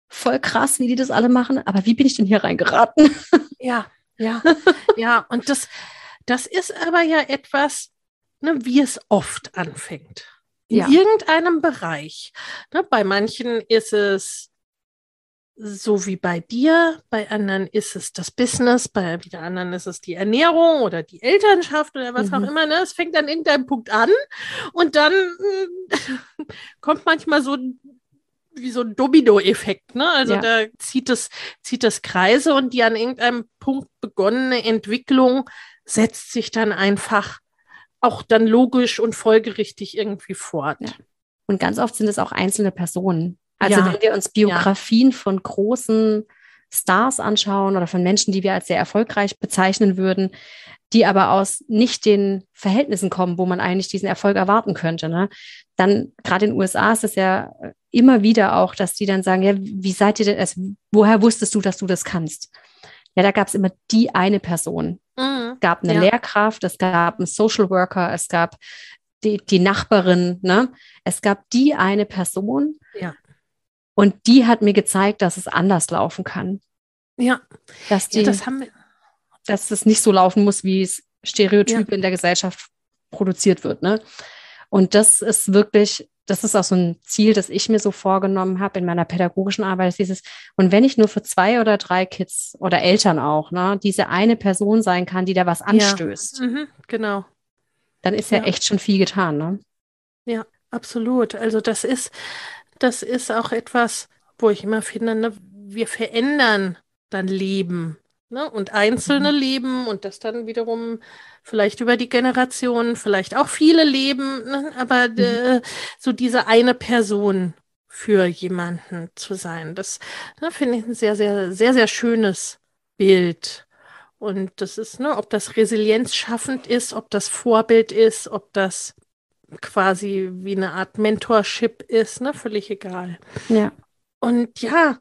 Speaker 2: voll krass, wie die das alle machen, aber wie bin ich denn hier reingeraten? <laughs>
Speaker 1: Ja, ja, ja. Und das, das ist aber ja etwas, ne, wie es oft anfängt in ja. irgendeinem Bereich. Ne, bei manchen ist es so wie bei dir, bei anderen ist es das Business, bei wieder anderen ist es die Ernährung oder die Elternschaft oder was mhm. auch immer. Ne? Es fängt an irgendeinem Punkt an und dann äh, <laughs> kommt manchmal so wie so ein Domino-Effekt. Ne? Also ja. da zieht es, zieht es Kreise und die an irgendeinem Punkt begonnene Entwicklung setzt sich dann einfach auch dann logisch und folgerichtig irgendwie fort. Ja.
Speaker 2: Und ganz oft sind es auch einzelne Personen. Also ja. wenn wir uns Biografien von großen Stars anschauen oder von Menschen, die wir als sehr erfolgreich bezeichnen würden, die aber aus nicht den Verhältnissen kommen, wo man eigentlich diesen Erfolg erwarten könnte, ne? dann gerade in den USA ist es ja immer wieder auch, dass die dann sagen, ja, wie seid ihr denn, also, woher wusstest du, dass du das kannst? Ja, da gab es immer die eine Person. Mhm. Es gab eine ja. Lehrkraft, es gab einen Social Worker, es gab die, die Nachbarin, ne? Es gab die eine Person.
Speaker 1: Ja.
Speaker 2: Und die hat mir gezeigt, dass es anders laufen kann.
Speaker 1: Ja.
Speaker 2: Dass die, ja, das haben wir. Dass es nicht so laufen muss, wie es Stereotype ja. in der Gesellschaft produziert wird, ne? Und das ist wirklich, das ist auch so ein Ziel, das ich mir so vorgenommen habe in meiner pädagogischen Arbeit, dieses, und wenn ich nur für zwei oder drei Kids oder Eltern auch, ne, diese eine Person sein kann, die da was anstößt.
Speaker 1: Ja. Mhm, genau.
Speaker 2: Dann ist ja. ja echt schon viel getan, ne?
Speaker 1: Ja, absolut. Also das ist, das ist auch etwas, wo ich immer finde, ne, wir verändern dann Leben. Ne? Und einzelne mhm. Leben und das dann wiederum vielleicht über die Generationen, vielleicht auch viele Leben, ne? aber mhm. äh, so diese eine Person für jemanden zu sein, das ne, finde ich ein sehr, sehr, sehr, sehr schönes Bild. Und das ist, ne, ob das Resilienz schaffend ist, ob das Vorbild ist, ob das quasi wie eine Art Mentorship ist, ne, völlig egal.
Speaker 2: Ja.
Speaker 1: Und ja,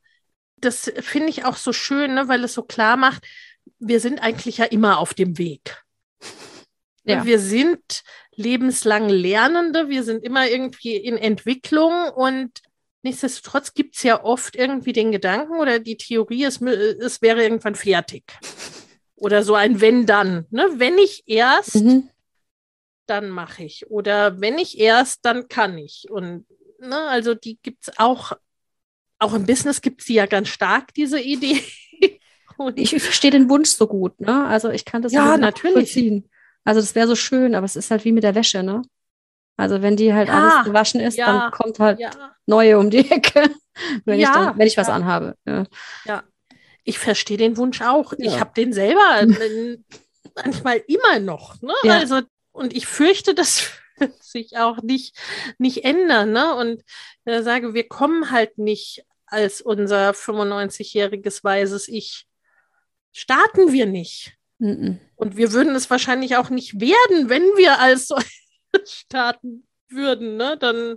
Speaker 1: das finde ich auch so schön, ne, weil es so klar macht, wir sind eigentlich ja immer auf dem Weg. Ja. Wir sind lebenslang Lernende, wir sind immer irgendwie in Entwicklung und nichtsdestotrotz gibt es ja oft irgendwie den Gedanken oder die Theorie, es, es wäre irgendwann fertig. <laughs> Oder so ein Wenn-Dann. Ne? Wenn ich erst, mhm. Dann mache ich. Oder wenn ich erst, dann kann ich. Und ne, also die gibt es auch auch im Business gibt es die ja ganz stark, diese Idee. <laughs>
Speaker 2: Und ich verstehe den Wunsch so gut, ne? Also ich kann das
Speaker 1: ja natürlich
Speaker 2: ziehen. Also das wäre so schön, aber es ist halt wie mit der Wäsche, ne? Also wenn die halt ja, alles gewaschen ist, ja, dann kommt halt ja. neue um die Ecke, <laughs> wenn ich dann, wenn ich was anhabe.
Speaker 1: Ja. ja. Ich verstehe den Wunsch auch. Ich habe den selber manchmal immer noch. Ne? Also und ich fürchte, dass <laughs> sich auch nicht, nicht ändern. Ne? Und äh, sage, wir kommen halt nicht als unser 95-jähriges weises Ich. Starten wir nicht. -mm. Und wir würden es wahrscheinlich auch nicht werden, wenn wir als <laughs> starten würden. Ne? Dann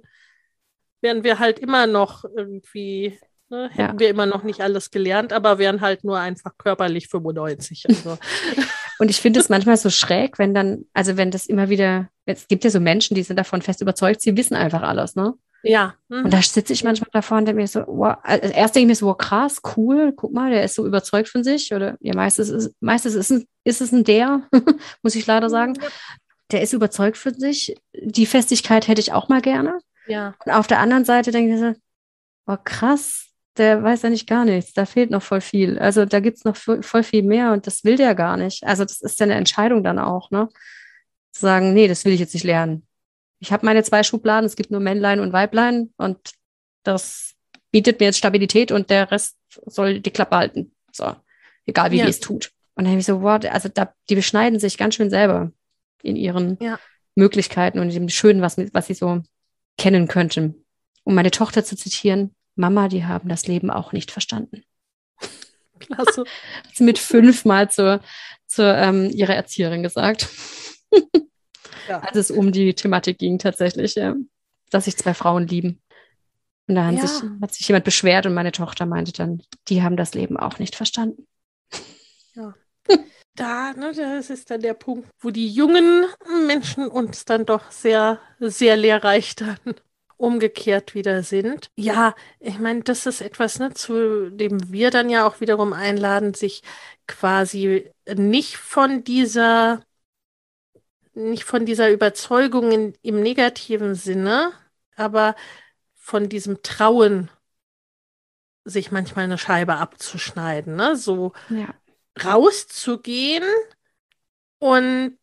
Speaker 1: wären wir halt immer noch irgendwie Ne, hätten ja. wir immer noch nicht alles gelernt, aber wären halt nur einfach körperlich 95. Also. <laughs>
Speaker 2: Und ich finde es manchmal so schräg, wenn dann, also wenn das immer wieder, es gibt ja so Menschen, die sind davon fest überzeugt, sie wissen einfach alles, ne?
Speaker 1: Ja.
Speaker 2: Mhm. Und da sitze ich manchmal davor und denke mir so, wow, also erst denke ich mir so, wow, krass, cool, guck mal, der ist so überzeugt von sich. Oder ja, meistens ist, meistens ist, ein, ist es ein der, <laughs> muss ich leider sagen. Der ist überzeugt von sich. Die Festigkeit hätte ich auch mal gerne.
Speaker 1: Ja.
Speaker 2: Und auf der anderen Seite denke ich so, wow, krass, der weiß ja nicht gar nichts. Da fehlt noch voll viel. Also da gibt es noch voll viel mehr und das will der gar nicht. Also das ist ja eine Entscheidung dann auch, ne? Zu sagen, nee, das will ich jetzt nicht lernen. Ich habe meine zwei Schubladen, es gibt nur Männlein und Weiblein und das bietet mir jetzt Stabilität und der Rest soll die Klappe halten. So, egal wie ja. die es tut. Und dann habe ich so, wow, also da, die beschneiden sich ganz schön selber in ihren ja. Möglichkeiten und dem Schönen, was, was sie so kennen könnten. Um meine Tochter zu zitieren, Mama, die haben das Leben auch nicht verstanden. <laughs> Klasse. Hat sie mit fünfmal zur, zur ähm, ihrer Erzieherin gesagt. ja. Als es um die Thematik ging tatsächlich, ja, dass sich zwei Frauen lieben. Und da ja. sich, hat sich jemand beschwert und meine Tochter meinte dann, die haben das Leben auch nicht verstanden.
Speaker 1: Ja. Da, ne, das ist dann der Punkt, wo die jungen Menschen uns dann doch sehr, sehr lehrreich dann umgekehrt wieder sind. Ja, ich meine, das ist etwas, ne, zu dem wir dann ja auch wiederum einladen, sich quasi nicht von dieser, nicht von dieser Überzeugung in, im negativen Sinne, aber von diesem Trauen sich manchmal eine Scheibe abzuschneiden, ne? So
Speaker 2: ja.
Speaker 1: rauszugehen und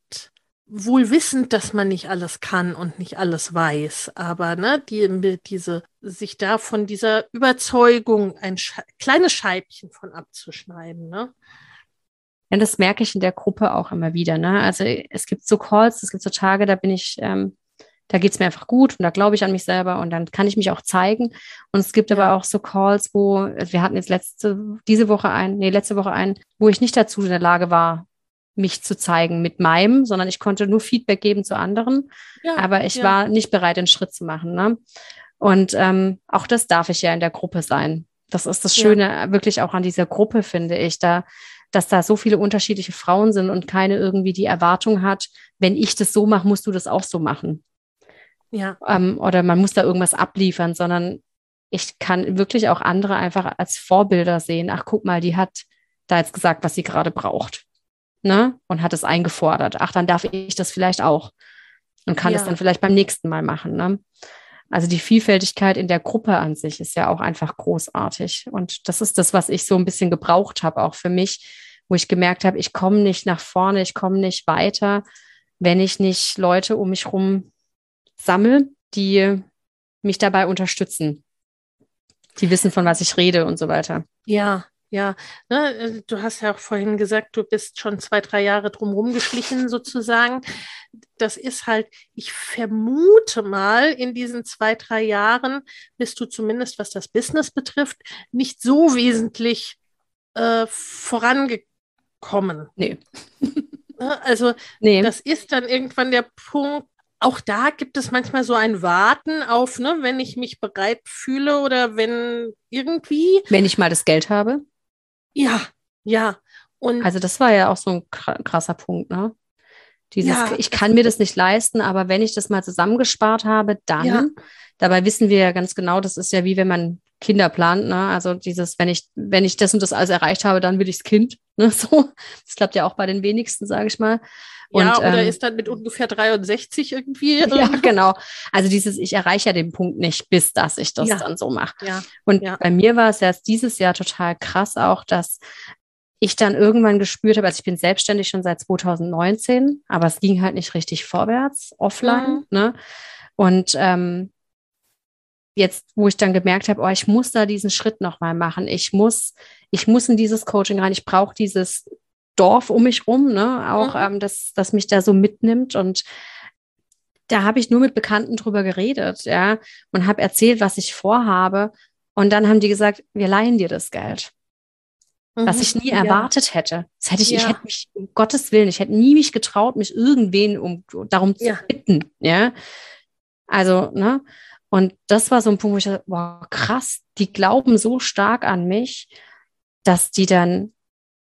Speaker 1: wohl wissend, dass man nicht alles kann und nicht alles weiß, aber ne, die, diese, sich da von dieser Überzeugung ein Sche kleines Scheibchen von abzuschneiden, ne?
Speaker 2: Ja, das merke ich in der Gruppe auch immer wieder. Ne? Also es gibt so Calls, es gibt so Tage, da bin ich, ähm, da geht es mir einfach gut und da glaube ich an mich selber und dann kann ich mich auch zeigen. Und es gibt ja. aber auch so Calls, wo wir hatten jetzt letzte, diese Woche ein, nee, letzte Woche ein, wo ich nicht dazu in der Lage war, mich zu zeigen mit meinem, sondern ich konnte nur Feedback geben zu anderen. Ja, aber ich ja. war nicht bereit, den Schritt zu machen. Ne? Und ähm, auch das darf ich ja in der Gruppe sein. Das ist das Schöne ja. wirklich auch an dieser Gruppe, finde ich, da, dass da so viele unterschiedliche Frauen sind und keine irgendwie die Erwartung hat, wenn ich das so mache, musst du das auch so machen.
Speaker 1: Ja.
Speaker 2: Ähm, oder man muss da irgendwas abliefern, sondern ich kann wirklich auch andere einfach als Vorbilder sehen. Ach, guck mal, die hat da jetzt gesagt, was sie gerade braucht ne? Und hat es eingefordert. Ach, dann darf ich das vielleicht auch und kann es dann vielleicht beim nächsten Mal machen, ne? Also die Vielfältigkeit in der Gruppe an sich ist ja auch einfach großartig. Und das ist das, was ich so ein bisschen gebraucht habe, auch für mich, wo ich gemerkt habe, ich komme nicht nach vorne, ich komme nicht weiter, wenn ich nicht Leute um mich herum sammle, die mich dabei unterstützen. Die wissen, von was ich rede und so weiter.
Speaker 1: Ja, ja, ne, äh, du hast ja auch vorhin gesagt, du bist schon zwei, drei Jahre drumherum geschlichen sozusagen. Das ist halt, ich vermute mal, in diesen zwei, drei Jahren bist du zumindest, was das Business betrifft, nicht so wesentlich äh, vorangekommen.
Speaker 2: Nee. <laughs>
Speaker 1: Ne, also nee. das ist dann irgendwann der Punkt, auch da gibt es manchmal so ein Warten auf, ne, wenn ich mich bereit fühle oder wenn irgendwie.
Speaker 2: Wenn ich mal das Geld habe.
Speaker 1: Ja, ja.
Speaker 2: Und also das war ja auch so ein krasser Punkt, ne? Dieses, ja, ich kann mir das nicht leisten, aber wenn ich das mal zusammengespart habe, dann, ja. dabei wissen wir ja ganz genau, das ist ja wie wenn man Kinder plant, ne? Also dieses, wenn ich, wenn ich das und das alles erreicht habe, dann will ich das Kind, ne? <laughs> So, das klappt ja auch bei den wenigsten, sage ich mal.
Speaker 1: Und, ja, oder ähm, ist dann mit ungefähr 63 irgendwie. <laughs>
Speaker 2: Ja, genau. Also dieses, ich erreiche ja den Punkt nicht, bis dass ich das ja. dann so mache.
Speaker 1: Ja.
Speaker 2: Und
Speaker 1: ja.
Speaker 2: bei mir war es erst dieses Jahr total krass auch, dass ich dann irgendwann gespürt habe, also ich bin selbstständig schon seit 2019, aber es ging halt nicht richtig vorwärts, offline. Mhm. Ne? Und ähm, jetzt, wo ich dann gemerkt habe, oh, ich muss da diesen Schritt nochmal machen. Ich muss, ich muss in dieses Coaching rein. Ich brauche dieses Dorf um mich rum, ne? auch, mhm. ähm, das, das mich da so mitnimmt und da habe ich nur mit Bekannten drüber geredet, ja, und habe erzählt, was ich vorhabe. Und dann haben die gesagt, wir leihen dir das Geld. Mhm. Was ich nie ja. erwartet hätte. Das hätte ich, ja. ich hätte mich, um Gottes Willen, ich hätte nie mich getraut, mich irgendwen um darum zu ja. bitten, ja. Also, ne? Und das war so ein Punkt, wo ich dachte, wow, krass, die glauben so stark an mich, dass die dann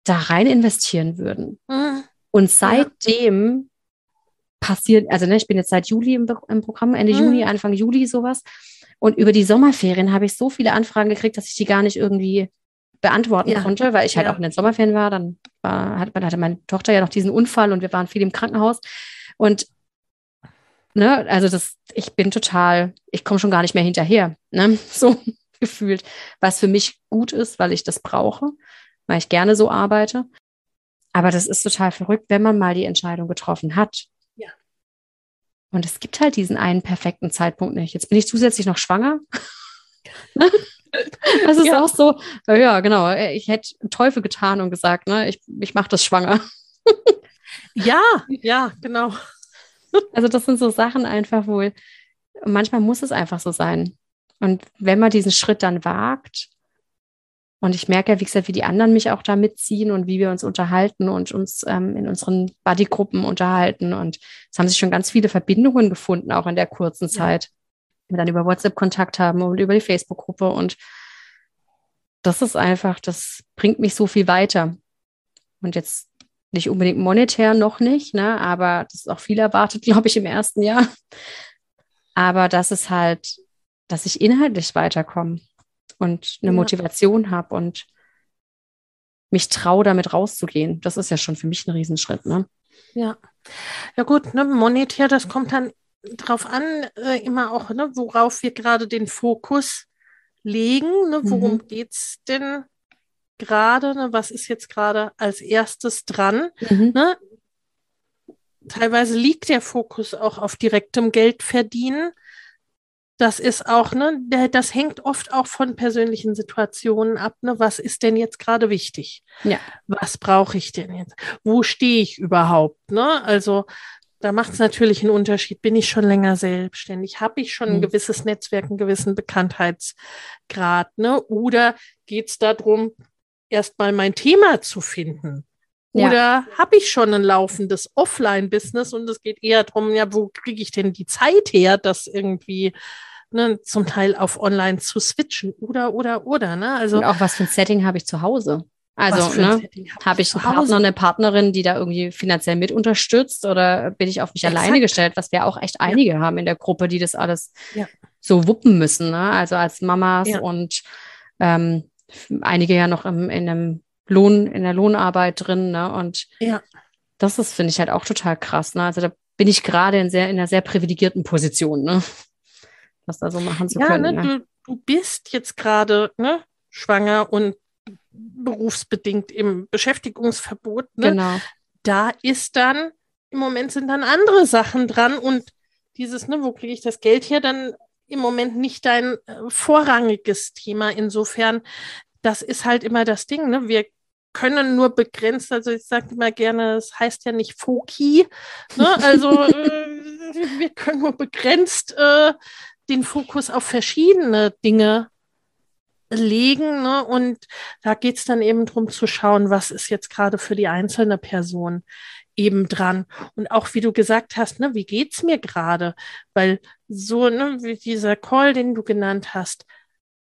Speaker 2: da rein investieren würden. Mhm. Und seitdem passiert, also ne, ich bin jetzt seit Juli im, im Programm, Ende mhm. Juni, Anfang Juli sowas. Und über die Sommerferien habe ich so viele Anfragen gekriegt, dass ich die gar nicht irgendwie beantworten ja. konnte, weil ich halt ja. auch in den Sommerferien war. Dann war, hat, hatte meine Tochter ja noch diesen Unfall und wir waren viel im Krankenhaus. Und ne, also das, ich bin total, ich komme schon gar nicht mehr hinterher, ne, <laughs> so gefühlt, was für mich gut ist, weil ich das brauche weil ich gerne so arbeite. Aber das ist total verrückt, wenn man mal die Entscheidung getroffen hat.
Speaker 1: Ja.
Speaker 2: Und es gibt halt diesen einen perfekten Zeitpunkt nicht. Jetzt bin ich zusätzlich noch schwanger. <laughs> das ist ja. auch so, ja, genau. Ich hätte Teufel getan und gesagt, ne, ich, ich mache das schwanger. <laughs>
Speaker 1: ja, ja, genau.
Speaker 2: also, das sind so Sachen einfach wohl. Manchmal muss es einfach so sein. Und wenn man diesen Schritt dann wagt, und ich merke ja, wie gesagt, wie die anderen mich auch da mitziehen und wie wir uns unterhalten und uns ähm, in unseren Buddy-Gruppen unterhalten. Und es haben sich schon ganz viele Verbindungen gefunden, auch in der kurzen Zeit. Wir dann über WhatsApp Kontakt haben und über die Facebook-Gruppe. Und das ist einfach, das bringt mich so viel weiter. Und jetzt nicht unbedingt monetär noch nicht, ne? aber das ist auch viel erwartet, <laughs> glaube ich, im ersten Jahr. Aber das ist halt, dass ich inhaltlich weiterkomme und eine ja. Motivation habe und mich traue, damit rauszugehen. Das ist ja schon für mich ein Riesenschritt, ne?
Speaker 1: Ja. Ja, gut, ne, monetär, das kommt dann drauf an, äh, immer auch, ne, worauf wir gerade den Fokus legen. Ne? Worum mhm. geht es denn gerade? Ne? Was ist jetzt gerade als erstes dran? Mhm. Ne? Teilweise liegt der Fokus auch auf direktem Geldverdienen. Das ist auch, ne, das hängt oft auch von persönlichen Situationen ab. Ne? Was ist denn jetzt gerade wichtig?
Speaker 2: Ja.
Speaker 1: Was brauche ich denn jetzt? Wo stehe ich überhaupt? Ne? Also da macht es natürlich einen Unterschied. Bin ich schon länger selbstständig? Habe ich schon ein mhm. gewisses Netzwerk, einen gewissen Bekanntheitsgrad? Ne? Oder geht es darum, erstmal mein Thema zu finden? Ja. Oder habe ich schon ein laufendes Offline-Business und es geht eher darum, ja, wo kriege ich denn die Zeit her, das irgendwie ne, zum Teil auf online zu switchen? Oder, oder, oder. Ne?
Speaker 2: Also, und auch was für ein Setting habe ich zu Hause? Also ne, habe ich einen Partner, eine Partnerin, die da irgendwie finanziell mit unterstützt oder bin ich auf mich Exakt. alleine gestellt, was wir auch echt einige ja. haben in der Gruppe, die das alles ja. so wuppen müssen. Ne? Also als Mamas ja. und ähm, einige ja noch im, in einem Lohn, in der Lohnarbeit drin. Ne? Und das ist, finde ich halt auch total krass. Ne? Also da bin ich gerade in, sehr, in einer sehr privilegierten Position, ne? Was da so machen zu können. Ne?
Speaker 1: ne? Du, du bist jetzt gerade ne, schwanger und berufsbedingt im Beschäftigungsverbot. Ne? Genau. Da ist dann, im Moment sind dann andere Sachen dran und dieses, ne, wo kriege ich das Geld her, dann im Moment nicht dein äh, vorrangiges Thema. Insofern, das ist halt immer das Ding, ne? Wir können nur begrenzt, also ich sage immer gerne, es heißt ja nicht Foki, ne? also <laughs> äh, wir können nur begrenzt äh, den Fokus auf verschiedene Dinge legen. Ne? Und da geht es dann eben darum zu schauen, was ist jetzt gerade für die einzelne Person eben dran. Und auch wie du gesagt hast, ne, wie geht's mir gerade? Weil so, ne, wie dieser Call, den du genannt hast,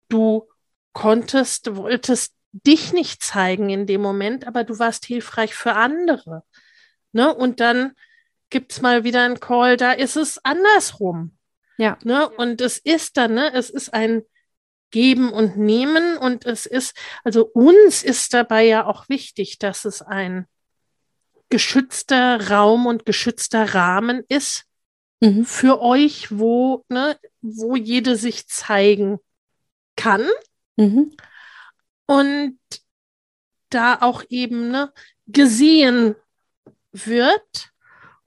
Speaker 1: du konntest, wolltest dich nicht zeigen in dem Moment, aber du warst hilfreich für andere. Ne? Und dann gibt's mal wieder einen Call, da ist es andersrum.
Speaker 2: Ja.
Speaker 1: Ne? Und es ist dann, ne, es ist ein Geben und Nehmen. Und es ist, also uns ist dabei ja auch wichtig, dass es ein geschützter Raum und geschützter Rahmen ist mhm. für euch, wo, ne, wo jede sich zeigen kann. Mhm. Und da auch eben ne, gesehen wird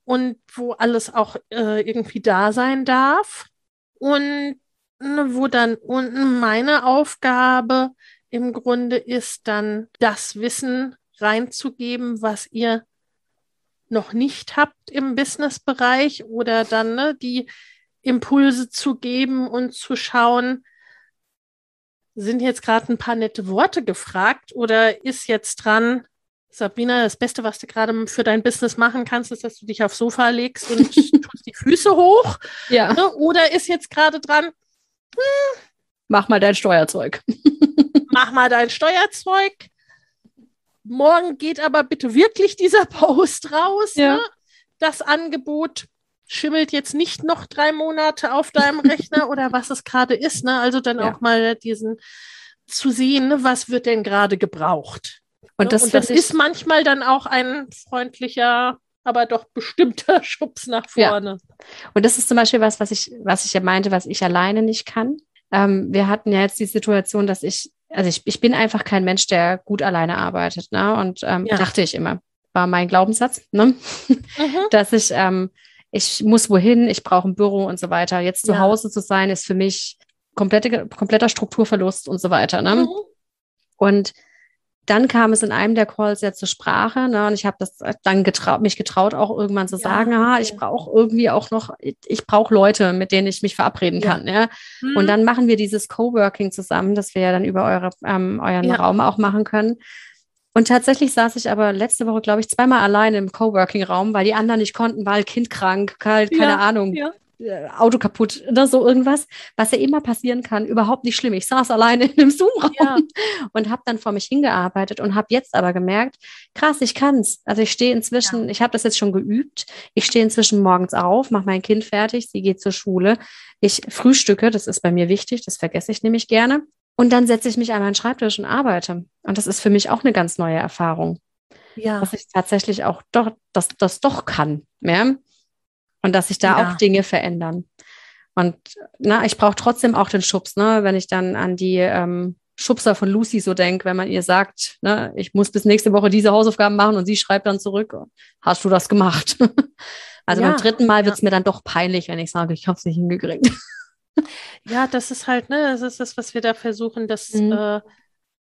Speaker 1: und wo alles auch äh, irgendwie da sein darf. Und Ne, wo dann unten meine Aufgabe im Grunde ist, dann das Wissen reinzugeben, was ihr noch nicht habt im Businessbereich oder dann ne, die Impulse zu geben und zu schauen, sind jetzt gerade ein paar nette Worte gefragt oder ist jetzt dran, Sabina, das Beste, was du gerade für dein Business machen kannst, ist, dass du dich aufs Sofa legst und <laughs> tust die Füße hoch?
Speaker 2: Ja.
Speaker 1: Ne, oder ist jetzt gerade dran,
Speaker 2: hm, mach mal dein Steuerzeug. <laughs>
Speaker 1: mach mal dein Steuerzeug. Morgen geht aber bitte wirklich dieser <laughs> Post raus. Ja. Ne? Das Angebot schimmelt jetzt nicht noch drei Monate auf deinem Rechner oder was es gerade ist. Ne? Also dann ja. auch mal diesen zu sehen, ne? was wird denn gerade gebraucht. Und ne? das, Und das ist manchmal dann auch ein freundlicher aber doch bestimmter <laughs> Schubs nach vorne.
Speaker 2: Ja. Und das ist zum Beispiel was, was ich, was ich ja meinte, was ich alleine nicht kann. Ähm, wir hatten ja jetzt die Situation, dass ich, also ich, ich bin einfach kein Mensch, der gut alleine arbeitet, ne? Und ähm, ja. dachte ich immer, war mein Glaubenssatz, ne? Mhm. <laughs> dass ich, ähm, ich muss wohin, ich brauche ein Büro und so weiter. Jetzt zu ja. Hause zu sein, ist für mich komplette, kompletter Strukturverlust und so weiter. Ne? Mhm. Und dann kam es in einem der Calls ja zur Sprache, ne, und ich habe das dann getraut, mich getraut, auch irgendwann zu ja, sagen, ah, ich brauche irgendwie auch noch, ich brauche Leute, mit denen ich mich verabreden ja. kann. Ja. Mhm. Und dann machen wir dieses Coworking zusammen, das wir ja dann über eure, ähm, euren. Raum auch machen können. Und tatsächlich saß ich aber letzte Woche, glaube ich, zweimal alleine im Coworking-Raum, weil die anderen nicht konnten, weil Kind krank, keine ja, Ahnung, Auto kaputt oder so irgendwas, was ja immer passieren kann, überhaupt nicht schlimm. Ich saß alleine in einem Zoom-Raum ja. und habe dann vor mich hingearbeitet und habe jetzt aber gemerkt, krass, ich kann's. Also ich stehe inzwischen, ja. ich habe das jetzt schon geübt. Ich stehe inzwischen morgens auf, mache mein Kind fertig, sie geht zur Schule. Ich frühstücke, das ist bei mir wichtig, das vergesse ich nämlich gerne. Und dann setze ich mich an meinen Schreibtisch und arbeite. Und das ist für mich auch eine ganz neue Erfahrung. Ja. Dass ich tatsächlich auch doch, das, das doch kann. Ja? Und dass sich da ja. auch Dinge verändern. Und na, ich brauche trotzdem auch den Schubs, ne? wenn ich dann an die ähm, Schubser von Lucy so denke, wenn man ihr sagt, ne, ich muss bis nächste Woche diese Hausaufgaben machen und sie schreibt dann zurück, hast du das gemacht? <laughs> also ja, beim dritten Mal wird es mir dann doch peinlich, wenn ich sage, ich habe es nicht hingekriegt. <laughs>
Speaker 1: Ja, das ist halt, ne, das ist das, was wir da versuchen, dass, mhm. äh,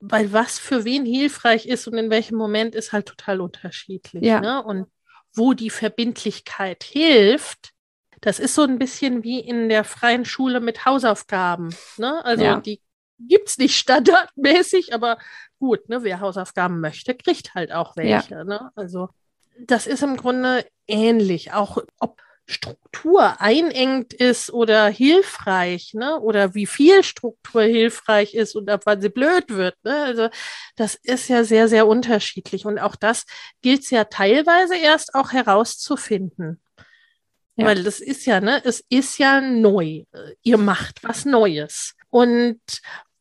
Speaker 1: weil was für wen hilfreich ist und in welchem Moment ist halt total unterschiedlich. Ja. Ne? Und wo die Verbindlichkeit hilft, das ist so ein bisschen wie in der freien Schule mit Hausaufgaben. Ne? Also ja. die gibt es nicht <laughs> standardmäßig, aber gut, ne, wer Hausaufgaben möchte, kriegt halt auch welche. Ja. Ne? Also das ist im Grunde ähnlich, auch ob Struktur einengt ist oder hilfreich, ne? oder wie viel Struktur hilfreich ist und ab wann sie blöd wird. Ne? Also das ist ja sehr, sehr unterschiedlich. Und auch das gilt es ja teilweise erst auch herauszufinden. Ja. Weil das ist ja, ne, es ist ja neu. Ihr macht was Neues. Und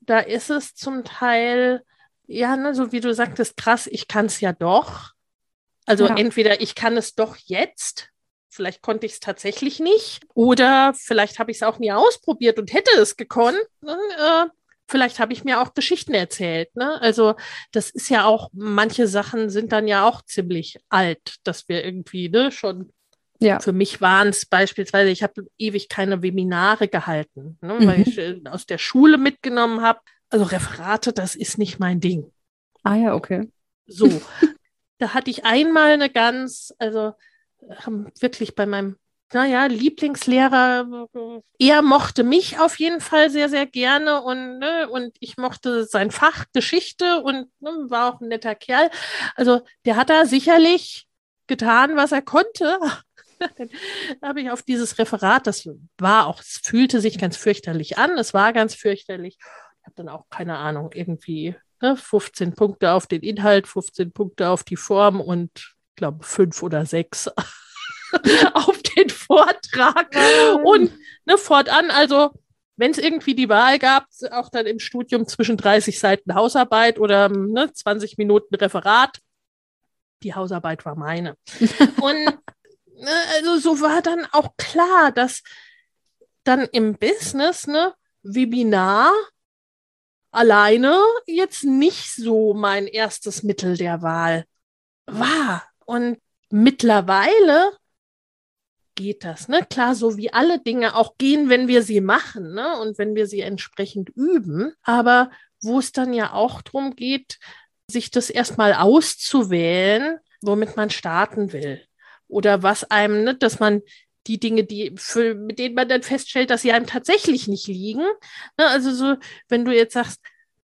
Speaker 1: da ist es zum Teil, ja, ne, so wie du sagtest, krass, ich kann es ja doch. Also ja. entweder ich kann es doch jetzt, vielleicht konnte ich es tatsächlich nicht, oder vielleicht habe ich es auch nie ausprobiert und hätte es gekonnt. Ne, äh, vielleicht habe ich mir auch Geschichten erzählt. Ne? Also das ist ja auch, manche Sachen sind dann ja auch ziemlich alt, dass wir irgendwie ne, schon ja. Für mich waren es beispielsweise, ich habe ewig keine Webinare gehalten, ne, mhm. weil ich äh, aus der Schule mitgenommen habe. Also Referate, das ist nicht mein Ding.
Speaker 2: Ah ja, okay.
Speaker 1: So, da hatte ich einmal eine ganz, also haben wirklich bei meinem, naja, Lieblingslehrer, er mochte mich auf jeden Fall sehr, sehr gerne und, ne, und ich mochte sein Fach Geschichte und ne, war auch ein netter Kerl. Also der hat da sicherlich getan, was er konnte, <laughs> dann habe ich auf dieses Referat, das war auch, es fühlte sich ganz fürchterlich an, es war ganz fürchterlich. Ich habe dann auch keine Ahnung, irgendwie ne, 15 Punkte auf den Inhalt, 15 Punkte auf die Form und ich glaube fünf oder sechs <laughs> auf den Vortrag. Und ne, fortan, also wenn es irgendwie die Wahl gab, auch dann im Studium zwischen 30 Seiten Hausarbeit oder ne, 20 Minuten Referat, die Hausarbeit war meine. <laughs> Und Ne, also so war dann auch klar, dass dann im Business, ne, Webinar alleine jetzt nicht so mein erstes Mittel der Wahl war. Und mittlerweile geht das, ne? Klar, so wie alle Dinge auch gehen, wenn wir sie machen, ne? Und wenn wir sie entsprechend üben. Aber wo es dann ja auch darum geht, sich das erstmal auszuwählen, womit man starten will oder was einem, ne, dass man die Dinge, die für, mit denen man dann feststellt, dass sie einem tatsächlich nicht liegen. Ne, also so, wenn du jetzt sagst,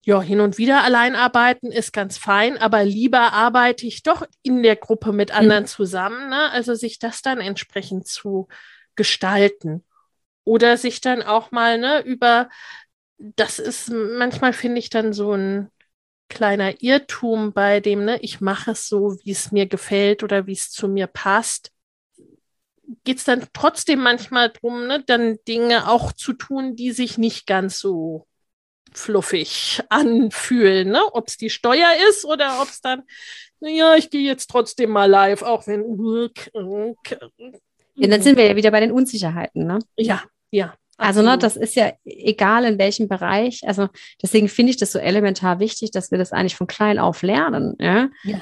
Speaker 1: ja, hin und wieder allein arbeiten ist ganz fein, aber lieber arbeite ich doch in der Gruppe mit anderen mhm. zusammen. Ne? Also sich das dann entsprechend zu gestalten. Oder sich dann auch mal ne, über, das ist manchmal, finde ich, dann so ein kleiner Irrtum bei dem, ne, ich mache es so, wie es mir gefällt oder wie es zu mir passt. Geht es dann trotzdem manchmal darum, ne, dann Dinge auch zu tun, die sich nicht ganz so fluffig anfühlen, ne? Ob es die Steuer ist oder ob es dann, naja, ich gehe jetzt trotzdem mal live, auch wenn.
Speaker 2: Ja, dann sind wir ja wieder bei den Unsicherheiten, ne?
Speaker 1: Ja, ja.
Speaker 2: Also, ne, das ist ja egal in welchem Bereich. Also, deswegen finde ich das so elementar wichtig, dass wir das eigentlich von klein auf lernen. Ja? ja.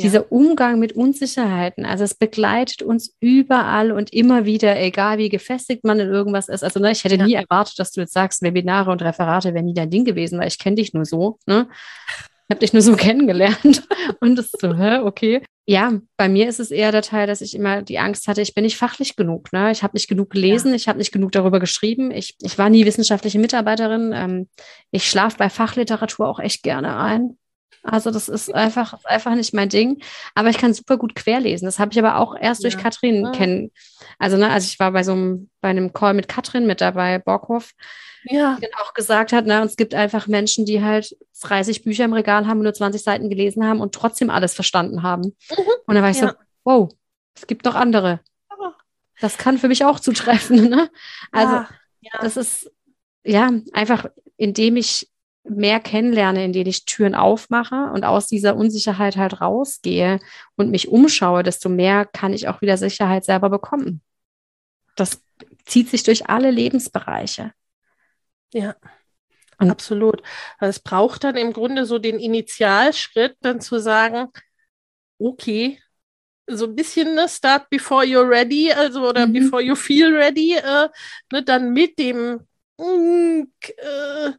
Speaker 2: Dieser Umgang mit Unsicherheiten, also es begleitet uns überall und immer wieder, egal wie gefestigt man in irgendwas ist. Also ne, ich hätte ja. nie erwartet, dass du jetzt sagst, Webinare und Referate wären nie dein Ding gewesen, weil ich kenne dich nur so. Ne? Ich habe dich nur so <laughs> kennengelernt und das ist so, hä, okay ja, bei mir ist es eher der Teil, dass ich immer die Angst hatte, ich bin nicht fachlich genug. Ne? Ich habe nicht genug gelesen, ja. ich habe nicht genug darüber geschrieben. Ich, ich war nie wissenschaftliche Mitarbeiterin. Ähm, ich schlafe bei Fachliteratur auch echt gerne ein. Also das ist einfach, ist einfach nicht mein Ding. Aber ich kann super gut querlesen. Das habe ich aber auch erst ja. durch Katrin ja. kennen. Also, ne, also ich war bei so einem, bei einem Call mit Katrin mit dabei, Borghoff ja. die dann auch gesagt hat, ne, es gibt einfach Menschen, die halt 30 Bücher im Regal haben und nur 20 Seiten gelesen haben und trotzdem alles verstanden haben. Mhm. Und dann war ich ja. so, wow, es gibt noch andere. Das kann für mich auch zutreffen. <laughs> Ne? Also das ist ja einfach, indem ich mehr kennenlerne, indem ich Türen aufmache und aus dieser Unsicherheit halt rausgehe und mich umschaue, desto mehr kann ich auch wieder Sicherheit selber bekommen. Das zieht sich durch alle Lebensbereiche.
Speaker 1: Ja. Und Absolut. Es braucht dann im Grunde so den Initialschritt, dann zu sagen, okay, so ein bisschen ne, start before you're ready, also oder mhm. before you feel ready, äh, ne, dann mit dem äh,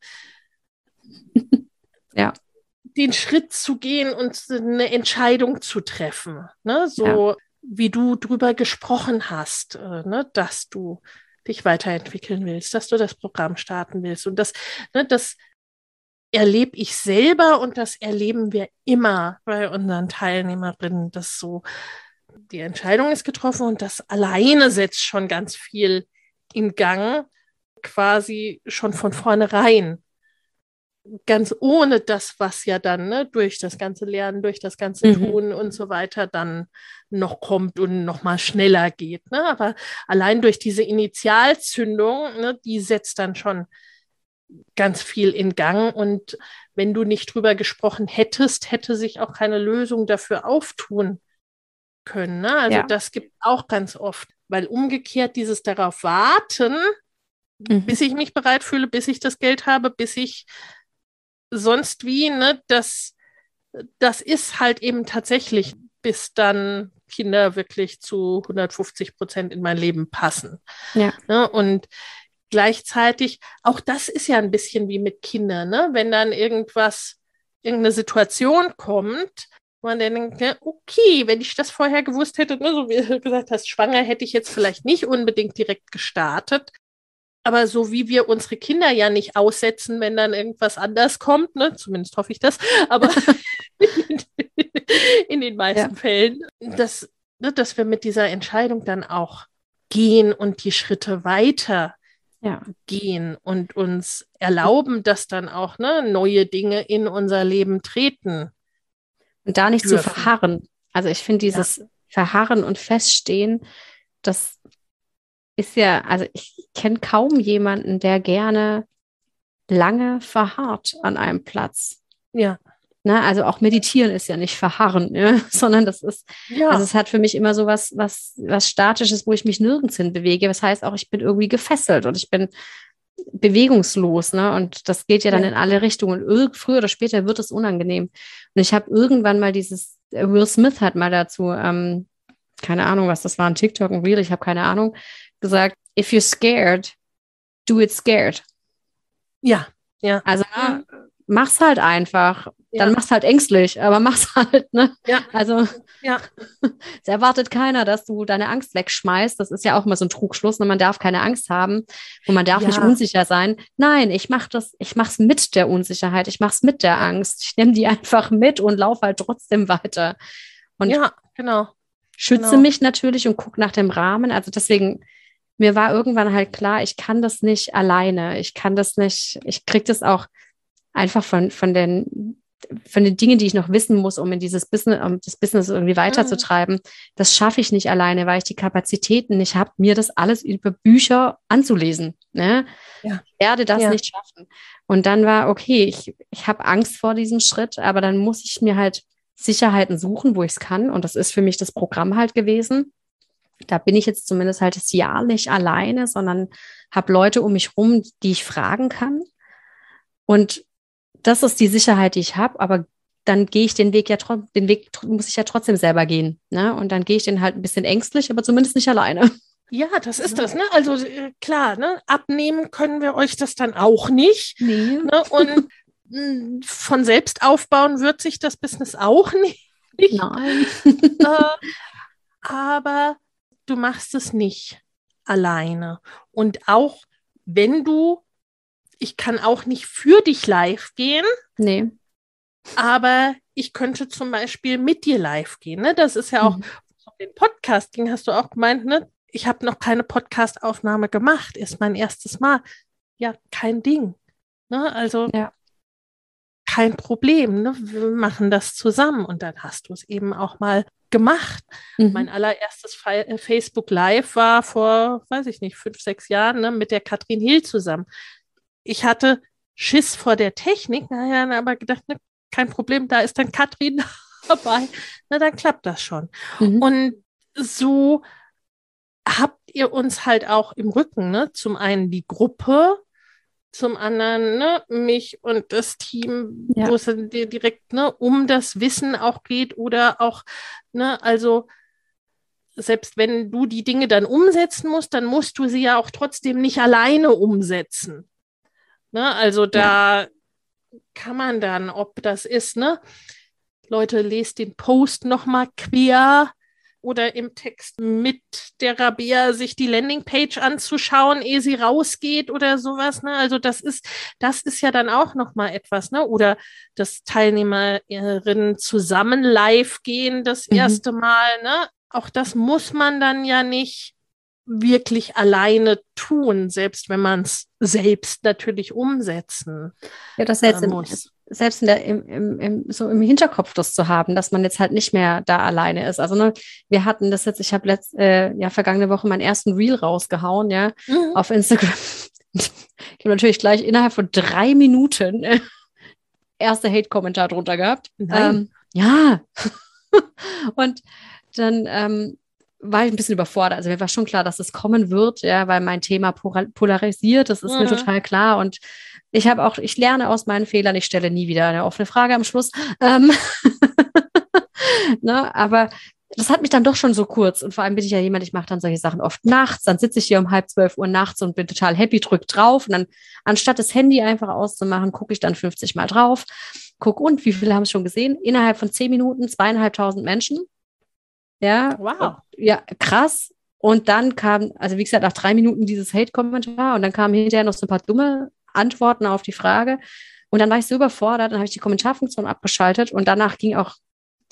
Speaker 2: ja.
Speaker 1: den Schritt zu gehen und eine Entscheidung zu treffen. Ne? So ja. wie du drüber gesprochen hast, äh, ne? dass du dich weiterentwickeln willst, dass du das Programm starten willst. Und das, ne, das erlebe ich selber und das erleben wir immer bei unseren Teilnehmerinnen, dass so die Entscheidung ist getroffen und das alleine setzt schon ganz viel in Gang, quasi schon von vornherein. Ganz ohne das, was ja dann ne, durch das ganze Lernen, durch das ganze mhm. Tun und so weiter dann noch kommt und noch mal schneller geht. Ne? Aber allein durch diese Initialzündung, ne, die setzt dann schon ganz viel in Gang. Und wenn du nicht drüber gesprochen hättest, hätte sich auch keine Lösung dafür auftun können. Ne? Also ja. das gibt auch ganz oft, weil umgekehrt dieses darauf warten, mhm. bis ich mich bereit fühle, bis ich das Geld habe, bis ich sonst wie, ne, das, das ist halt eben tatsächlich, bis dann Kinder wirklich zu 150 Prozent in mein Leben passen.
Speaker 2: Ja.
Speaker 1: Ne? Und gleichzeitig, auch das ist ja ein bisschen wie mit Kindern, ne? wenn dann irgendwas, irgendeine Situation kommt, man dann denkt, ja, okay, wenn ich das vorher gewusst hätte, ne, so wie du gesagt hast, schwanger hätte ich jetzt vielleicht nicht unbedingt direkt gestartet. Aber so wie wir unsere Kinder ja nicht aussetzen, wenn dann irgendwas anders kommt, ne, zumindest hoffe ich das, aber <laughs> in den meisten ja. Fällen, dass, ne, dass wir mit dieser Entscheidung dann auch gehen und die Schritte weiter ja. gehen und uns erlauben, dass dann auch ne, neue Dinge in unser Leben treten.
Speaker 2: Und da nicht dürfen. zu verharren. Also ich finde dieses ja. Verharren und Feststehen, das ist ja, also ich kenne kaum jemanden, der gerne lange verharrt an einem Platz.
Speaker 1: Ja.
Speaker 2: Ne, also auch meditieren ist ja nicht verharren, ja, <laughs> sondern das ist, ja. also es hat für mich immer so was, was, was Statisches, wo ich mich nirgends hin bewege. Das heißt auch, ich bin irgendwie gefesselt und ich bin bewegungslos, ne? Und das geht ja dann ja. in alle Richtungen. Irg früher oder später wird es unangenehm. Und ich habe irgendwann mal dieses, äh, Will Smith hat mal dazu, ähm, keine Ahnung, was das war, ein TikTok, ein Reel, ich habe keine Ahnung, gesagt, if you're scared, do it scared.
Speaker 1: Ja, ja.
Speaker 2: Also ne, mach's halt einfach. Ja. Dann mach's halt ängstlich, aber mach's halt, ne?
Speaker 1: Ja.
Speaker 2: Also
Speaker 1: ja. <laughs>
Speaker 2: es erwartet keiner, dass du deine Angst wegschmeißt. Das ist ja auch immer so ein Trugschluss. Ne? Man darf keine Angst haben und man darf ja. nicht unsicher sein. Nein, ich mach das, ich mach's mit der Unsicherheit, ich mach's mit der Angst. Ich nehme die einfach mit und laufe halt trotzdem weiter. Und
Speaker 1: ja, genau.
Speaker 2: Schütze genau. mich natürlich und gucke nach dem Rahmen. Also deswegen mir war irgendwann halt klar, ich kann das nicht alleine. Ich kann das nicht, ich kriege das auch einfach von, von den von den Dingen, die ich noch wissen muss, um in dieses Business, um das Business irgendwie weiterzutreiben, mhm. das schaffe ich nicht alleine, weil ich die Kapazitäten nicht habe, mir das alles über Bücher anzulesen. Ne? Ja. Ich werde das ja. nicht schaffen. Und dann war, okay, ich, ich habe Angst vor diesem Schritt, aber dann muss ich mir halt Sicherheiten suchen, wo ich es kann. Und das ist für mich das Programm halt gewesen. Da bin ich jetzt zumindest halt das Jahr nicht alleine, sondern habe Leute um mich rum, die ich fragen kann. Und das ist die Sicherheit, die ich habe, aber dann gehe ich den Weg ja trotzdem, den Weg muss ich ja trotzdem selber gehen. Ne? Und dann gehe ich den halt ein bisschen ängstlich, aber zumindest nicht alleine.
Speaker 1: Ja, das ist das, ne? Also äh, klar, ne? Abnehmen können wir euch das dann auch nicht.
Speaker 2: Nee.
Speaker 1: Ne? Und <laughs> von selbst aufbauen wird sich das Business auch <laughs> nicht.
Speaker 2: Nein.
Speaker 1: äh, aber du machst es nicht alleine. Und auch wenn du ich kann auch nicht für dich live gehen.
Speaker 2: Nee.
Speaker 1: Aber ich könnte zum Beispiel mit dir live gehen. Ne? Das ist ja auch, mhm. den Podcast ging, hast du auch gemeint, ne? Ich habe noch keine Podcast-Aufnahme gemacht, ist mein erstes Mal. Ja, kein Ding. Ne? Also
Speaker 2: ja.
Speaker 1: Kein Problem. Ne? Wir machen das zusammen und dann hast du es eben auch mal gemacht. Mhm. Mein allererstes äh, Facebook Live war vor, weiß ich nicht, fünf, sechs Jahren ne, mit der Katrin Hill zusammen ich hatte Schiss vor der Technik, naja, aber gedacht, ne, kein Problem, da ist dann Katrin <laughs> dabei, na dann klappt das schon. Mhm. Und so habt ihr uns halt auch im Rücken, ne? Zum einen die Gruppe, zum anderen ne, mich und das Team, ja. wo es direkt ne, um das Wissen auch geht oder auch, ne, also selbst wenn du die Dinge dann umsetzen musst, dann musst du sie ja auch trotzdem nicht alleine umsetzen. Ne, also da ja. kann man dann, ob das ist, ne, Leute, lest den Post nochmal quer, oder im Text mit der Rabea sich die Landingpage anzuschauen, ehe sie rausgeht oder sowas. Ne? Also das ist, das ist ja dann auch nochmal etwas, ne? Oder dass Teilnehmerinnen zusammen live gehen das mhm. erste Mal, ne? Auch das muss man dann ja nicht wirklich alleine tun, selbst wenn man es selbst natürlich umsetzen
Speaker 2: ja, das jetzt äh, muss selbst in der, im, im, im, so im Hinterkopf das zu haben, dass man jetzt halt nicht mehr da alleine ist. Also ne, wir hatten das jetzt, ich habe letzt, äh, ja vergangene Woche meinen ersten Reel rausgehauen, ja, mhm. auf Instagram. <laughs> ich habe natürlich gleich innerhalb von drei Minuten äh, erste Hate-Kommentar drunter gehabt. Ähm, ja. <laughs> Und dann ähm, war ich ein bisschen überfordert. Also mir war schon klar, dass es kommen wird, ja, weil mein Thema polarisiert, das ist mhm. mir total klar. Und ich habe auch, ich lerne aus meinen Fehlern, ich stelle nie wieder eine offene Frage am Schluss. Ähm <laughs> ne, aber das hat mich dann doch schon so kurz. Und vor allem bin ich ja jemand, ich mache dann solche Sachen oft nachts. Dann sitze ich hier um halb zwölf Uhr nachts und bin total happy, drück drauf. Und dann, anstatt das Handy einfach auszumachen, gucke ich dann 50 Mal drauf. Guck, und wie viele haben es schon gesehen? Innerhalb von zehn Minuten zweieinhalbtausend Menschen. Ja. Wow. Ja, krass. Und dann kam, also wie gesagt, nach drei Minuten dieses Hate-Kommentar und dann kamen hinterher noch so ein paar dumme Antworten auf die Frage. Und dann war ich so überfordert, dann habe ich die Kommentarfunktion abgeschaltet und danach ging auch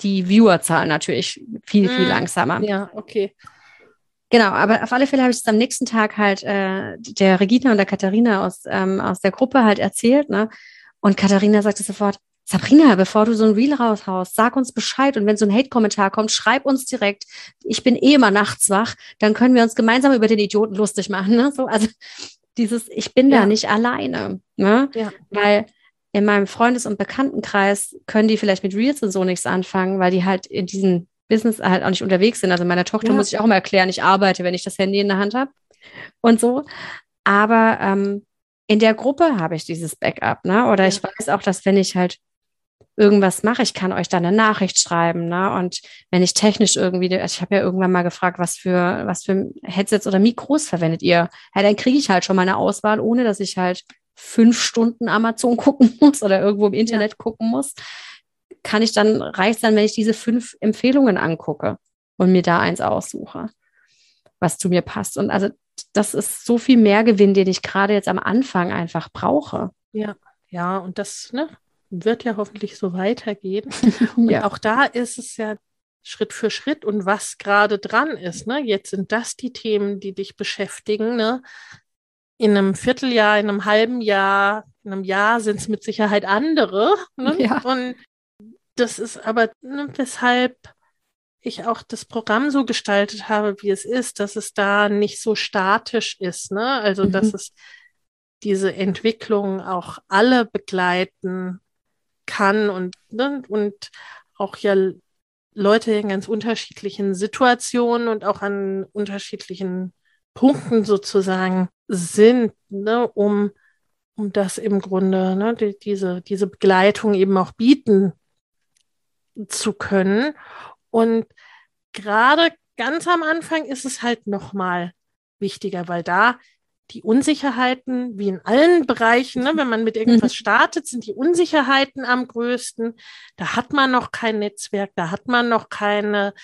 Speaker 2: die Viewerzahl natürlich viel, viel mm, langsamer.
Speaker 1: Ja, okay.
Speaker 2: Genau, aber auf alle Fälle habe ich es am nächsten Tag halt äh, der Regina und der Katharina aus, ähm, aus der Gruppe halt erzählt. Ne? Und Katharina sagte sofort, Sabrina, bevor du so ein Reel raushaust, sag uns Bescheid. Und wenn so ein Hate-Kommentar kommt, schreib uns direkt. Ich bin eh immer nachts wach. Dann können wir uns gemeinsam über den Idioten lustig machen. Ne? So, also dieses, ich bin ja. da nicht alleine. Ne? Ja. Weil in meinem Freundes- und Bekanntenkreis können die vielleicht mit Reels und so nichts anfangen, weil die halt in diesem Business halt auch nicht unterwegs sind. Also meiner Tochter ja. muss ich auch immer erklären, ich arbeite, wenn ich das Handy in der Hand habe und so. Aber ähm, in der Gruppe habe ich dieses Backup, ne? Oder ja. ich weiß auch, dass wenn ich halt irgendwas mache, ich kann euch da eine Nachricht schreiben, ne? Und wenn ich technisch irgendwie, also ich habe ja irgendwann mal gefragt, was für, was für Headsets oder Mikros verwendet ihr? Ja, dann kriege ich halt schon mal eine Auswahl, ohne dass ich halt fünf Stunden Amazon gucken <laughs> muss oder irgendwo im Internet ja. gucken muss. Kann ich dann, reicht dann, wenn ich diese fünf Empfehlungen angucke und mir da eins aussuche, was zu mir passt. Und also das ist so viel Mehrgewinn, den ich gerade jetzt am Anfang einfach brauche.
Speaker 1: Ja, ja, und das, ne, wird ja hoffentlich so weitergehen. <laughs> Und ja. auch da ist es ja Schritt für Schritt und was gerade dran ist. Ne? Jetzt sind das die Themen, die dich beschäftigen. Ne? In einem Vierteljahr, in einem halben Jahr, in einem Jahr sind es mit Sicherheit andere. Ne? Ja. Und das ist aber, ne, weshalb ich auch das Programm so gestaltet habe, wie es ist, dass es da nicht so statisch ist. Ne? Also, mhm. dass es diese Entwicklung auch alle begleiten kann und, ne, und auch ja Leute in ganz unterschiedlichen Situationen und auch an unterschiedlichen Punkten sozusagen sind, ne, um, um das im Grunde, ne, die, diese, diese Begleitung eben auch bieten zu können. Und gerade ganz am Anfang ist es halt nochmal wichtiger, weil da die Unsicherheiten, wie in allen Bereichen, ne, wenn man mit irgendwas mhm. startet, sind die Unsicherheiten am größten. Da hat man noch kein Netzwerk, da hat man noch keine,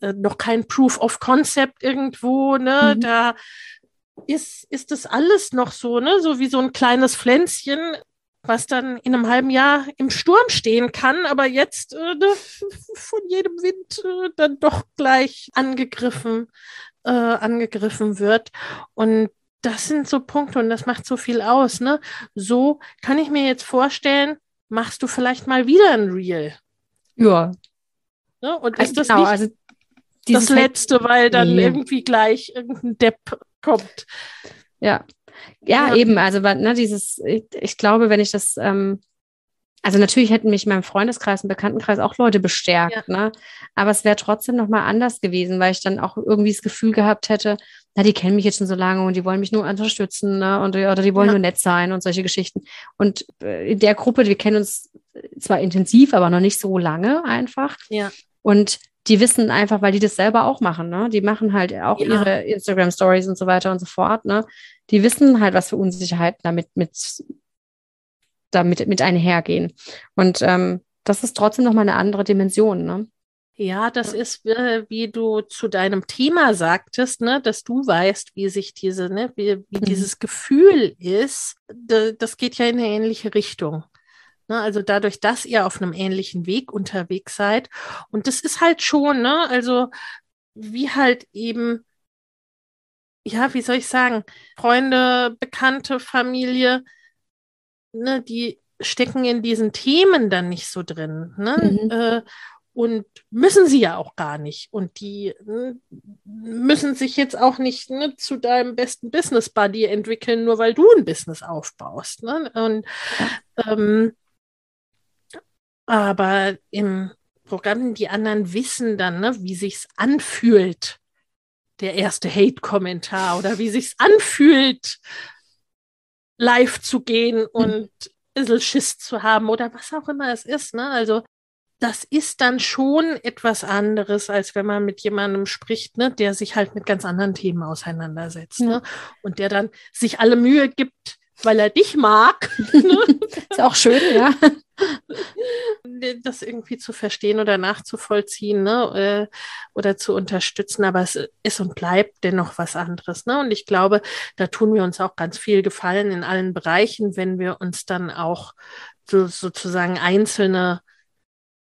Speaker 1: äh, noch kein Proof of Concept irgendwo, ne, mhm. da ist, ist das alles noch so, ne, so wie so ein kleines Pflänzchen, was dann in einem halben Jahr im Sturm stehen kann, aber jetzt äh, ne, von jedem Wind äh, dann doch gleich angegriffen, äh, angegriffen wird. Und das sind so Punkte und das macht so viel aus. Ne? So kann ich mir jetzt vorstellen, machst du vielleicht mal wieder ein Reel.
Speaker 2: Ja.
Speaker 1: Ne? Und ist das genau, nicht also das Letzte, weil dann nee. irgendwie gleich irgendein Depp kommt.
Speaker 2: Ja. Ja, ja. eben. Also, ne, dieses, ich, ich, glaube, wenn ich das ähm, also natürlich hätten mich in meinem Freundeskreis und Bekanntenkreis auch Leute bestärkt, ja. ne? Aber es wäre trotzdem nochmal anders gewesen, weil ich dann auch irgendwie das Gefühl gehabt hätte, na, die kennen mich jetzt schon so lange und die wollen mich nur unterstützen, ne? Und, oder die wollen ja. nur nett sein und solche Geschichten. Und äh, in der Gruppe, wir kennen uns zwar intensiv, aber noch nicht so lange einfach.
Speaker 1: Ja.
Speaker 2: Und die wissen einfach, weil die das selber auch machen, ne? Die machen halt auch ja. ihre Instagram-Stories und so weiter und so fort, ne? Die wissen halt, was für Unsicherheiten damit mit damit mit einhergehen. Und ähm, das ist trotzdem nochmal eine andere Dimension, ne?
Speaker 1: Ja, das ist, äh, wie du zu deinem Thema sagtest, ne, dass du weißt, wie sich diese, ne, wie, wie mhm. dieses Gefühl ist, das geht ja in eine ähnliche Richtung. Ne, also dadurch, dass ihr auf einem ähnlichen Weg unterwegs seid. Und das ist halt schon, ne, also wie halt eben, ja, wie soll ich sagen, Freunde, Bekannte, Familie, ne, die stecken in diesen Themen dann nicht so drin. Ne? Mhm. Äh, und müssen sie ja auch gar nicht. Und die ne, müssen sich jetzt auch nicht ne, zu deinem besten Business Buddy entwickeln, nur weil du ein Business aufbaust. Ne? Und, ähm, aber im Programm, die anderen wissen dann, ne, wie sich's anfühlt, der erste Hate-Kommentar oder wie sich's anfühlt, live zu gehen hm. und ein bisschen Schiss zu haben oder was auch immer es ist. Ne? Also das ist dann schon etwas anderes, als wenn man mit jemandem spricht, ne, der sich halt mit ganz anderen Themen auseinandersetzt. Ja. Ne? Und der dann sich alle Mühe gibt, weil er dich mag. <laughs>
Speaker 2: Ne? <laughs> ist auch schön, ja.
Speaker 1: Das irgendwie zu verstehen oder nachzuvollziehen ne? Äh, oder zu unterstützen, aber es ist und bleibt dennoch was anderes. Ne? Und ich glaube, da tun wir uns auch ganz viel Gefallen in allen Bereichen, wenn wir uns dann auch so, sozusagen einzelne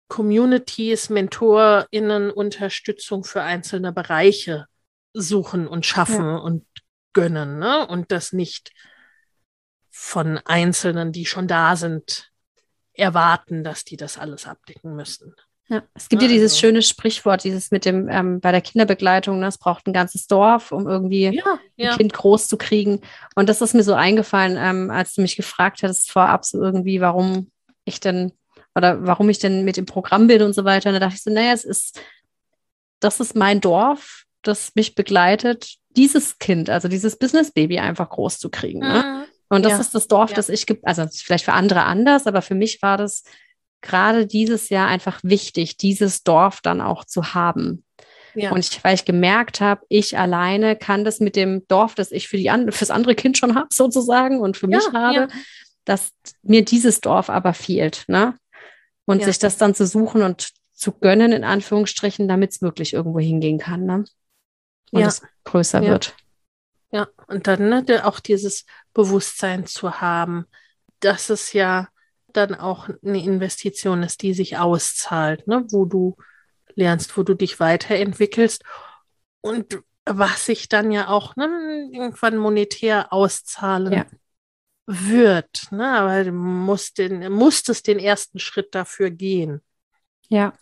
Speaker 1: Communities, MentorInnen, Unterstützung für einzelne Bereiche suchen und schaffen ja. und gönnen. Ne? Und das nicht von Einzelnen, die schon da sind, erwarten, dass die das alles abdecken müssen.
Speaker 2: Ja, es gibt ja, dieses also. schöne Sprichwort, dieses mit dem ähm, bei der Kinderbegleutung, ne, es braucht ein ganzes Dorf, um irgendwie ja, ja. ein Kind groß zu kriegen. Und das ist mir so eingefallen, ähm, als du mich gefragt hattest vorab so irgendwie, warum ich denn oder warum ich denn mit dem Programm bin und so weiter. Und da dachte ich so, naja, es ist, das ist mein Dorf, das mich begleitet, dieses Kind, also dieses Business Baby einfach groß zu kriegen. Ne? Mhm. Und das ja. ist das Dorf, ja. das ich, also vielleicht für andere anders, aber für mich war das gerade dieses Jahr einfach wichtig, dieses Dorf dann auch zu haben. Ja. Und ich, weil ich gemerkt habe, ich alleine kann das mit dem Dorf, das ich für die an, fürs andere Kind schon <laughs> habe, sozusagen, und für mich habe, dass mir dieses Dorf aber fehlt. Ne? Und sich das dann zu suchen und zu gönnen, in Anführungsstrichen, damit es wirklich irgendwo hingehen kann. Ne? Und es größer wird.
Speaker 1: Ja, und dann ne, auch dieses Bewusstsein zu haben, dass es ja dann auch eine Investition ist, die sich auszahlt, ne? wo du lernst, wo du dich weiterentwickelst und was sich dann ja auch ne, irgendwann monetär auszahlen ja. Wird. Ne? Aber du musst den, musstest den ersten Schritt dafür gehen.
Speaker 2: Ja,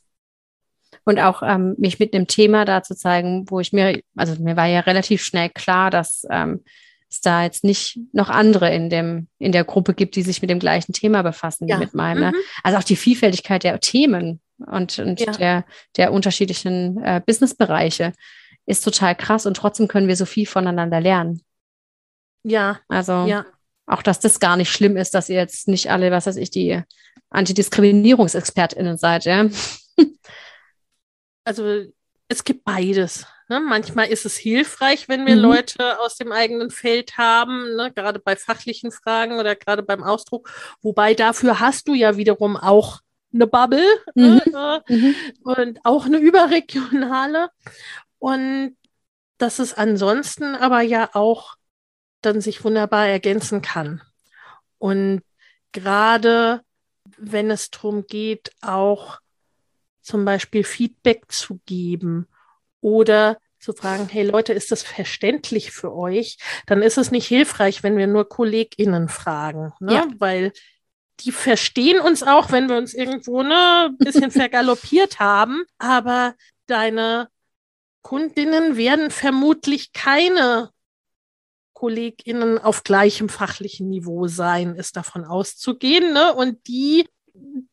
Speaker 2: und auch ähm, mich mit einem Thema da zu zeigen, wo ich mir, also mir war ja relativ schnell klar, dass ähm, es da jetzt nicht noch andere in dem in der Gruppe gibt, die sich mit dem gleichen Thema befassen ja. wie mit meinem. Ne? Mhm. Also auch die Vielfältigkeit der Themen und, und ja. der, der unterschiedlichen äh, Businessbereiche ist total krass und trotzdem können wir so viel voneinander lernen.
Speaker 1: Ja.
Speaker 2: Also
Speaker 1: ja.
Speaker 2: Auch, dass das gar nicht schlimm ist, dass ihr jetzt nicht alle, was weiß ich, die AntidiskriminierungsexpertInnen seid, ja.
Speaker 1: also es gibt beides. Ne? Manchmal ist es hilfreich, wenn wir mhm. Leute aus dem eigenen Feld haben, ne? gerade bei fachlichen Fragen oder gerade beim Ausdruck. Wobei dafür hast du ja wiederum auch eine Bubble ne? mhm. ne? mhm. und auch eine überregionale. Und dass es ansonsten aber ja auch dann sich wunderbar ergänzen kann. Und gerade wenn es darum geht, auch zum Beispiel Feedback zu geben oder zu fragen, hey Leute, ist das verständlich für euch? Dann ist es nicht hilfreich, wenn wir nur KollegInnen fragen, ne? Ja. weil die verstehen uns auch, wenn wir uns irgendwo ne, ein bisschen <laughs> vergaloppiert haben, aber deine Kundinnen werden vermutlich keine KollegInnen auf gleichem fachlichen Niveau sein, ist davon auszugehen. Ne? Und die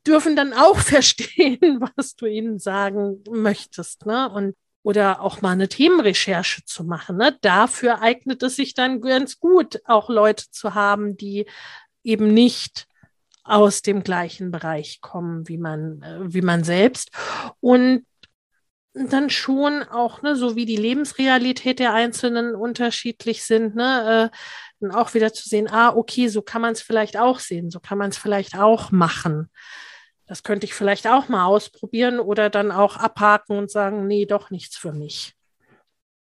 Speaker 1: dürfen dann auch <laughs> verstehen, was du ihnen sagen möchtest, ne? Und oder auch mal eine Themenrecherche zu machen. Ne? Dafür eignet es sich dann ganz gut, auch Leute zu haben, die eben nicht aus dem gleichen Bereich kommen wie man, äh, wie man selbst. Und dann schon auch, ne, so wie die Lebensrealität der Einzelnen unterschiedlich sind, ne, äh, dann auch wieder zu sehen, ah, okay, so kann man es vielleicht auch sehen, so kann man es vielleicht auch machen. Das könnte ich vielleicht auch mal ausprobieren oder dann auch abhaken und sagen, nee, doch nichts für mich.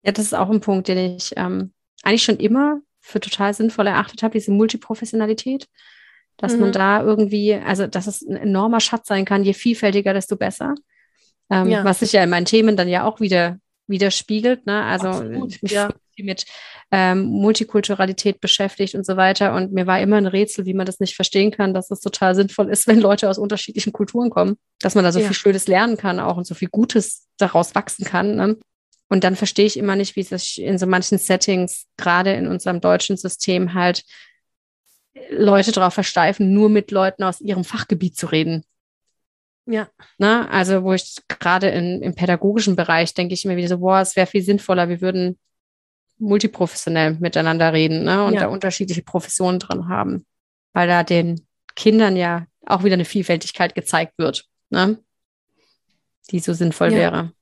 Speaker 2: Ja, das ist auch ein Punkt, den ich ähm, eigentlich schon immer für total sinnvoll erachtet habe, diese Multiprofessionalität dass mhm. man da irgendwie, also dass es ein enormer Schatz sein kann, je vielfältiger, desto besser. Ähm, ja. Was sich ja in meinen Themen dann ja auch wieder widerspiegelt. Ne? Also Absolut, ich ja. mit ähm, Multikulturalität beschäftigt und so weiter. Und mir war immer ein Rätsel, wie man das nicht verstehen kann, dass es total sinnvoll ist, <laughs> wenn Leute aus unterschiedlichen Kulturen kommen, dass man da so ja. viel Schönes lernen kann auch und so viel Gutes daraus wachsen kann. Ne? Und dann verstehe ich immer nicht, wie sich in so manchen Settings, gerade in unserem deutschen System, halt Leute darauf versteifen, nur mit Leuten aus ihrem Fachgebiet zu reden. Ja. Na, also, wo ich gerade im pädagogischen Bereich denke ich mir wieder so, boah, es wäre viel sinnvoller, wir würden multiprofessionell miteinander reden ne, und ja. da unterschiedliche Professionen drin haben, weil da den Kindern ja auch wieder eine Vielfältigkeit gezeigt wird, ne, die so sinnvoll
Speaker 1: ja.
Speaker 2: wäre.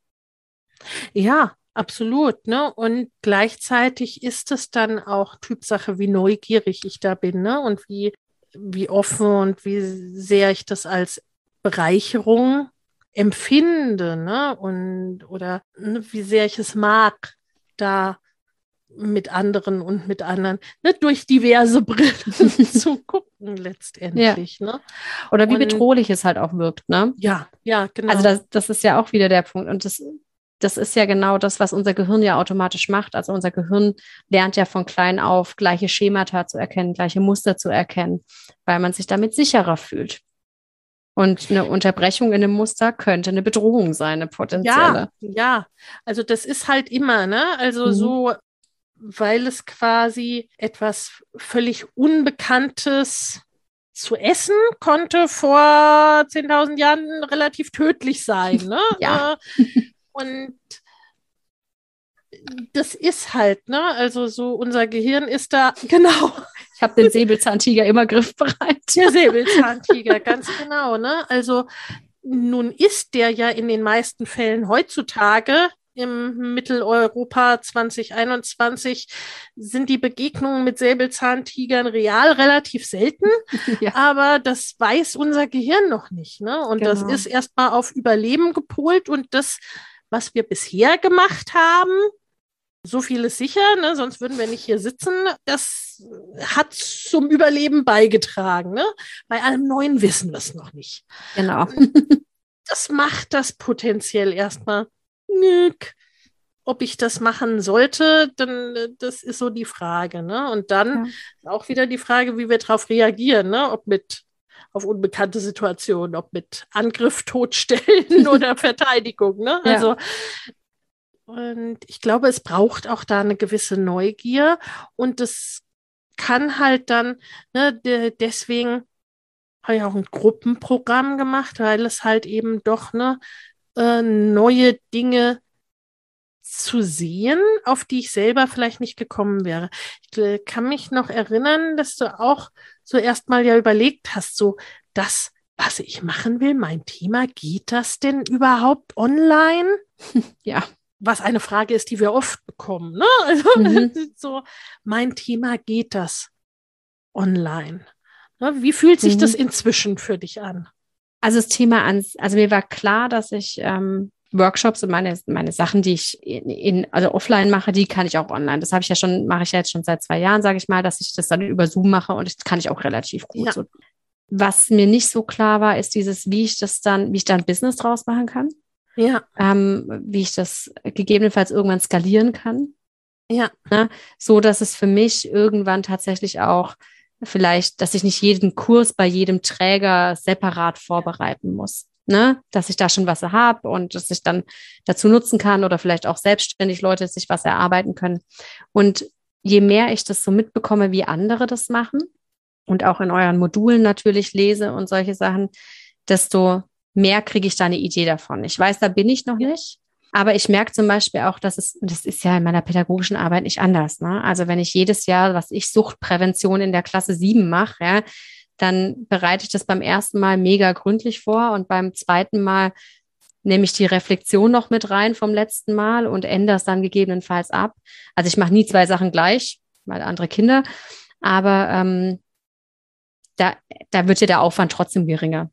Speaker 1: Ja, Absolut, ne? Und gleichzeitig ist es dann auch Typsache, wie neugierig ich da bin, ne? Und wie, wie offen und wie sehr ich das als Bereicherung empfinde, ne? Und oder ne, wie sehr ich es mag, da mit anderen und mit anderen, ne, durch diverse <laughs> Brillen zu gucken letztendlich. Ja. Ne?
Speaker 2: Oder wie und, bedrohlich es halt auch wirkt, ne?
Speaker 1: Ja, ja, genau.
Speaker 2: Also das, das ist ja auch wieder der Punkt. Und das das ist ja genau das, was unser Gehirn ja automatisch macht. Also unser Gehirn lernt ja von klein auf, gleiche Schemata zu erkennen, gleiche Muster zu erkennen, weil man sich damit sicherer fühlt. Und eine Unterbrechung in einem Muster könnte eine Bedrohung sein, eine potenzielle.
Speaker 1: Ja, ja. Also das ist halt immer, ne? Also mhm. so, weil es quasi etwas völlig Unbekanntes zu essen konnte vor 10.000 Jahren relativ tödlich sein. Ne? <laughs>
Speaker 2: ja.
Speaker 1: Äh, und das ist halt, ne? Also so unser Gehirn ist da, <laughs> genau.
Speaker 2: Ich habe den Säbelzahntiger immer griffbereit.
Speaker 1: Der Säbelzahntiger, ganz genau, ne? Also nun ist der ja in den meisten Fällen heutzutage im Mitteleuropa 2021 sind die Begegnungen mit Säbelzahntigern real relativ selten, <laughs> ja. aber das weiß unser Gehirn noch nicht. Ne? Und genau. das ist erstmal auf Überleben gepolt und das was wir bisher gemacht haben. So viel ist sicher, ne? sonst würden wir nicht hier sitzen. Das hat zum Überleben beigetragen. Ne? Bei allem Neuen wissen wir es noch nicht.
Speaker 2: Genau. <laughs>
Speaker 1: Das macht das potenziell erstmal. Ob ich das machen sollte, dann das ist so die Frage. Ne? Und dann ja. auch wieder die Frage, wie wir darauf reagieren. Ne? Ob mit auf unbekannte Situationen, ob mit Angriff, Totstellen <laughs> oder Verteidigung. Ne? Ja. Also und ich glaube, es braucht auch da eine gewisse Neugier und das kann halt dann, ne, de deswegen habe ich auch ein Gruppenprogramm gemacht, weil es halt eben doch ne, äh, neue Dinge zu sehen, auf die ich selber vielleicht nicht gekommen wäre. Ich äh, kann mich noch erinnern, dass du auch so erstmal ja überlegt hast, so das, was ich machen will, mein Thema, geht das denn überhaupt online? <laughs>
Speaker 2: Ja.
Speaker 1: Was eine Frage ist, die wir oft bekommen. Ne? <laughs> Also mhm. so, mein Thema, geht das online? Ne? Wie fühlt sich mhm. das inzwischen für dich an?
Speaker 2: Also das Thema ans, also mir war klar, dass ich ähm, Workshops und meine, meine Sachen, die ich in, in, also offline mache, die kann ich auch online. Das habe ich ja schon, mache ich ja jetzt schon seit zwei Jahren, sage ich mal, dass ich das dann über Zoom mache und das kann ich auch relativ gut. Ja. So. Was mir nicht so klar war, ist dieses, wie ich das dann, wie ich da ein Business draus machen kann.
Speaker 1: Ja.
Speaker 2: Ähm, wie ich das gegebenenfalls irgendwann skalieren kann.
Speaker 1: Ja.
Speaker 2: Ne? So dass es für mich irgendwann tatsächlich auch vielleicht, dass ich nicht jeden Kurs bei jedem Träger separat vorbereiten muss ne, dass ich da schon was habe und dass ich dann dazu nutzen kann oder vielleicht auch selbstständig Leute sich was erarbeiten können. Und je mehr ich das so mitbekomme, wie andere das machen und auch in euren Modulen natürlich lese und solche Sachen, desto mehr kriege ich da eine Idee davon. Ich weiß, da bin ich noch nicht. Aber ich merke zum Beispiel auch, dass es, das ist ja in meiner pädagogischen Arbeit nicht anders. Ne? Also wenn ich jedes Jahr, was ich Suchtprävention in der Klasse 7 mache, ja, dann bereite ich das beim ersten Mal mega gründlich vor und beim zweiten Mal nehme ich die Reflexion noch mit rein vom letzten Mal und ändere es dann gegebenenfalls ab. Also ich mache nie zwei Sachen gleich, weil andere Kinder, aber ähm, da, da wird ja der Aufwand trotzdem geringer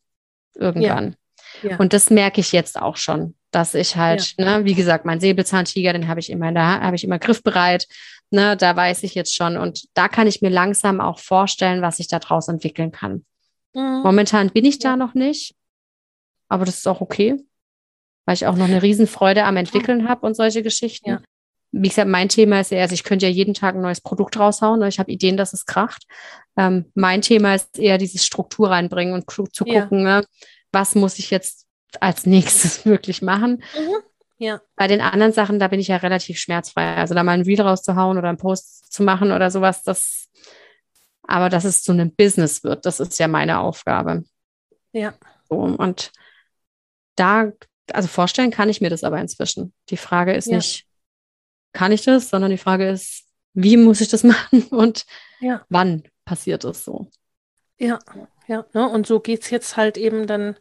Speaker 2: irgendwann. Ja. Ja. Und das merke ich jetzt auch schon, dass ich halt, ja. ne, wie gesagt, mein Säbelzahntiger, den habe ich immer da, habe ich immer griffbereit. Ne, da weiß ich jetzt schon. Und da kann ich mir langsam auch vorstellen, was ich daraus entwickeln kann. Mhm. Momentan bin ich da noch nicht, aber das ist auch okay, weil ich auch noch eine Riesenfreude am Entwickeln habe und solche Geschichten. Wie gesagt, mein Thema ist eher, also ich könnte ja jeden Tag ein neues Produkt raushauen. Ne? Ich habe Ideen, dass es kracht. Ähm, mein Thema ist eher dieses Struktur reinbringen und zu gucken, ne? Was muss ich jetzt als nächstes <laughs> wirklich machen. Mhm. Ja. Bei den anderen Sachen, da bin ich ja relativ schmerzfrei. Also da mal ein Reel rauszuhauen oder einen Post zu machen oder sowas, das, aber dass es zu einem Business wird, das ist ja meine Aufgabe.
Speaker 1: Ja.
Speaker 2: So, und da, also vorstellen kann ich mir das aber inzwischen. Die Frage ist ja. nicht, kann ich das, sondern die Frage ist, wie muss ich das <laughs> machen und ja. wann passiert es so?
Speaker 1: Ja, ja. Ne? Und so geht es jetzt halt eben dann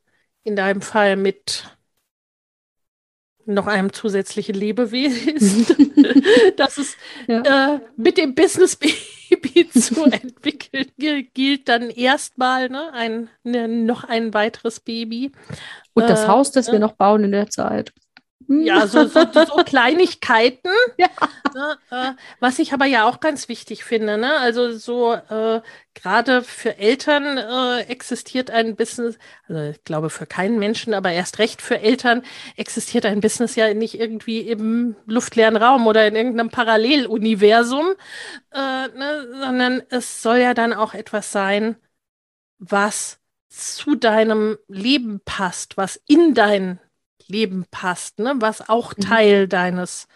Speaker 1: in deinem Fall mit noch einem zusätzlichen Lebewesen, <laughs> das es ja. äh, mit dem Business Baby <laughs> zu entwickeln gilt, dann erstmal ne, ein, ne, noch ein weiteres Baby.
Speaker 2: Und das äh, Haus, das äh, wir noch bauen in der Zeit.
Speaker 1: Ja, so, so, so <laughs> Kleinigkeiten. Ja. Ne, äh, was ich aber ja auch ganz wichtig finde. Ne? Also so äh, gerade für Eltern äh, existiert ein Business, also ich glaube für keinen Menschen, aber erst recht für Eltern existiert ein Business ja nicht irgendwie im luftleeren Raum oder in irgendeinem Paralleluniversum, äh, ne? sondern es soll ja dann auch etwas sein, was zu deinem Leben passt, was in dein Leben passt, ne? was auch mhm. Teil deines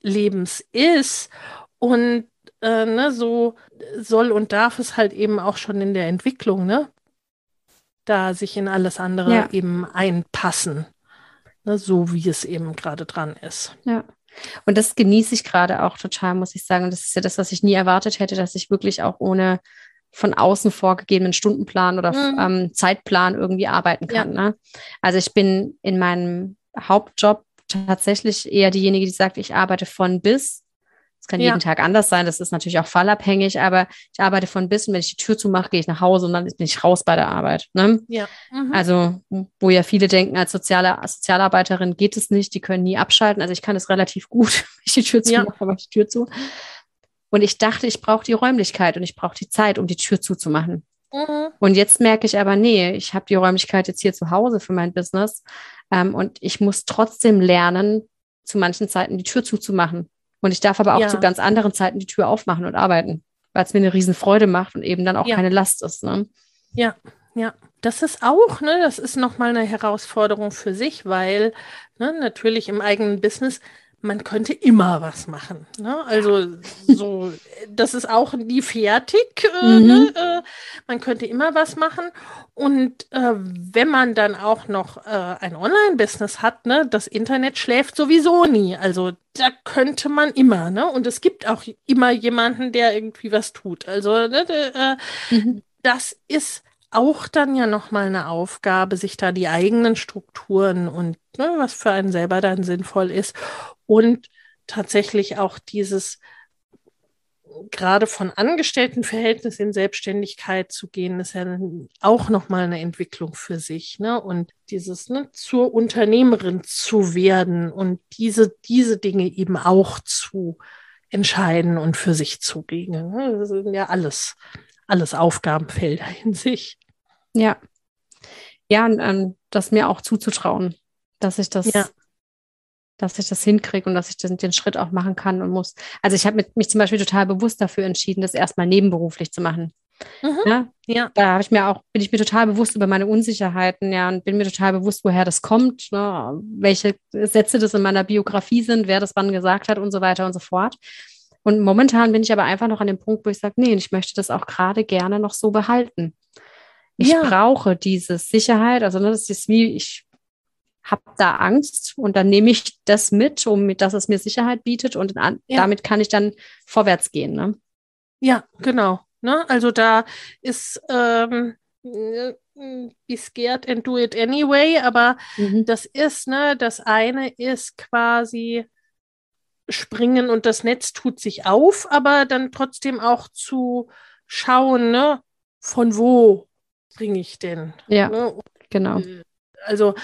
Speaker 1: Lebens ist. Und äh, ne, so soll und darf es halt eben auch schon in der Entwicklung, ne? Da sich in alles andere ja. eben einpassen. Ne, so wie es eben gerade dran ist.
Speaker 2: Ja. Und das genieße ich gerade auch total, muss ich sagen. Und das ist ja das, was ich nie erwartet hätte, dass ich wirklich auch ohne von außen vorgegebenen Stundenplan oder mhm. ähm, Zeitplan irgendwie arbeiten kann. Ja. Ne? Also ich bin in meinem Hauptjob tatsächlich eher diejenige, die sagt, ich arbeite von bis. Das kann ja. jeden Tag anders sein, das ist natürlich auch fallabhängig, aber ich arbeite von bis und wenn ich die Tür zumache, gehe ich nach Hause und dann bin ich raus bei der Arbeit. Ne? Ja. Mhm. Also, wo ja viele denken, als soziale als Sozialarbeiterin geht es nicht, die können nie abschalten. Also ich kann es relativ gut, <laughs> wenn ich die Tür zumache, ja. mache ich die Tür zu. Und ich dachte, ich brauche die Räumlichkeit und ich brauche die Zeit, um die Tür zuzumachen. Mhm. Und jetzt merke ich aber, nee, ich habe die Räumlichkeit jetzt hier zu Hause für mein Business. Ähm, und ich muss trotzdem lernen, zu manchen Zeiten die Tür zuzumachen. Und ich darf aber auch ja. zu ganz anderen Zeiten die Tür aufmachen und arbeiten, weil es mir eine Riesenfreude macht und eben dann auch ja. keine Last ist. Ne?
Speaker 1: Ja, ja. Das ist auch, ne, das ist nochmal eine Herausforderung für sich, weil ne, natürlich im eigenen Business man könnte immer was machen. Ne? Also so, das ist auch nie fertig. Äh, mhm. ne? äh, man könnte immer was machen. Und äh, wenn man dann auch noch äh, ein Online-Business hat, ne, das Internet schläft sowieso nie. Also da könnte man immer, ne? Und es gibt auch immer jemanden, der irgendwie was tut. Also ne, äh, mhm. das ist auch dann ja nochmal eine Aufgabe, sich da die eigenen Strukturen und ne, was für einen selber dann sinnvoll ist und tatsächlich auch dieses gerade von Angestelltenverhältnis in Selbstständigkeit zu gehen, ist ja auch nochmal eine Entwicklung für sich. Ne? Und dieses ne, zur Unternehmerin zu werden und diese, diese Dinge eben auch zu entscheiden und für sich zu regeln. Ne? Das sind ja alles, alles Aufgabenfelder <laughs> in sich.
Speaker 2: Ja. Ja, und ähm, das mir auch zuzutrauen, dass ich das ja dass ich das hinkriege und dass ich den, den Schritt auch machen kann und muss. Also ich habe mich zum Beispiel total bewusst dafür entschieden, das erstmal nebenberuflich zu machen. Mhm. Ja? ja. Da habe ich mir auch, bin ich mir total bewusst über meine Unsicherheiten, ja, und bin mir total bewusst, woher das kommt, ne, welche Sätze das in meiner Biografie sind, wer das wann gesagt hat und so weiter und so fort. Und momentan bin ich aber einfach noch an dem Punkt, wo ich sage, nee, ich möchte das auch gerade gerne noch so behalten. Ich ja. brauche diese Sicherheit. Also ne, das ist wie, ich habe da Angst und dann nehme ich das mit, um dass es mir Sicherheit bietet und an, ja. damit kann ich dann vorwärts gehen. Ne?
Speaker 1: Ja, genau. Ne? Also da ist ähm, äh, be scared and do it anyway, aber mhm. das ist, ne, das eine ist quasi springen und das Netz tut sich auf, aber dann trotzdem auch zu schauen, ne, von wo bringe ich denn?
Speaker 2: Ja,
Speaker 1: ne?
Speaker 2: genau.
Speaker 1: Äh, also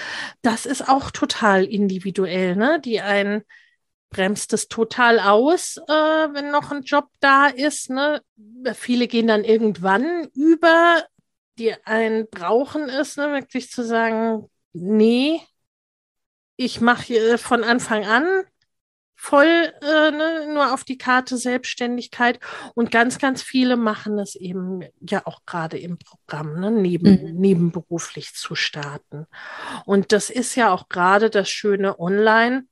Speaker 1: das ist auch total individuell, ne? Die einen bremst es total aus, äh, wenn noch ein Job da ist. Ne? Viele gehen dann irgendwann über, die einen brauchen es, ne? wirklich zu sagen, nee, ich mache von Anfang an voll äh, ne, nur auf die Karte Selbstständigkeit. Und ganz, ganz viele machen es eben ja auch gerade im Programm, ne, neben, mhm. nebenberuflich zu starten. Und das ist ja auch gerade das Schöne online.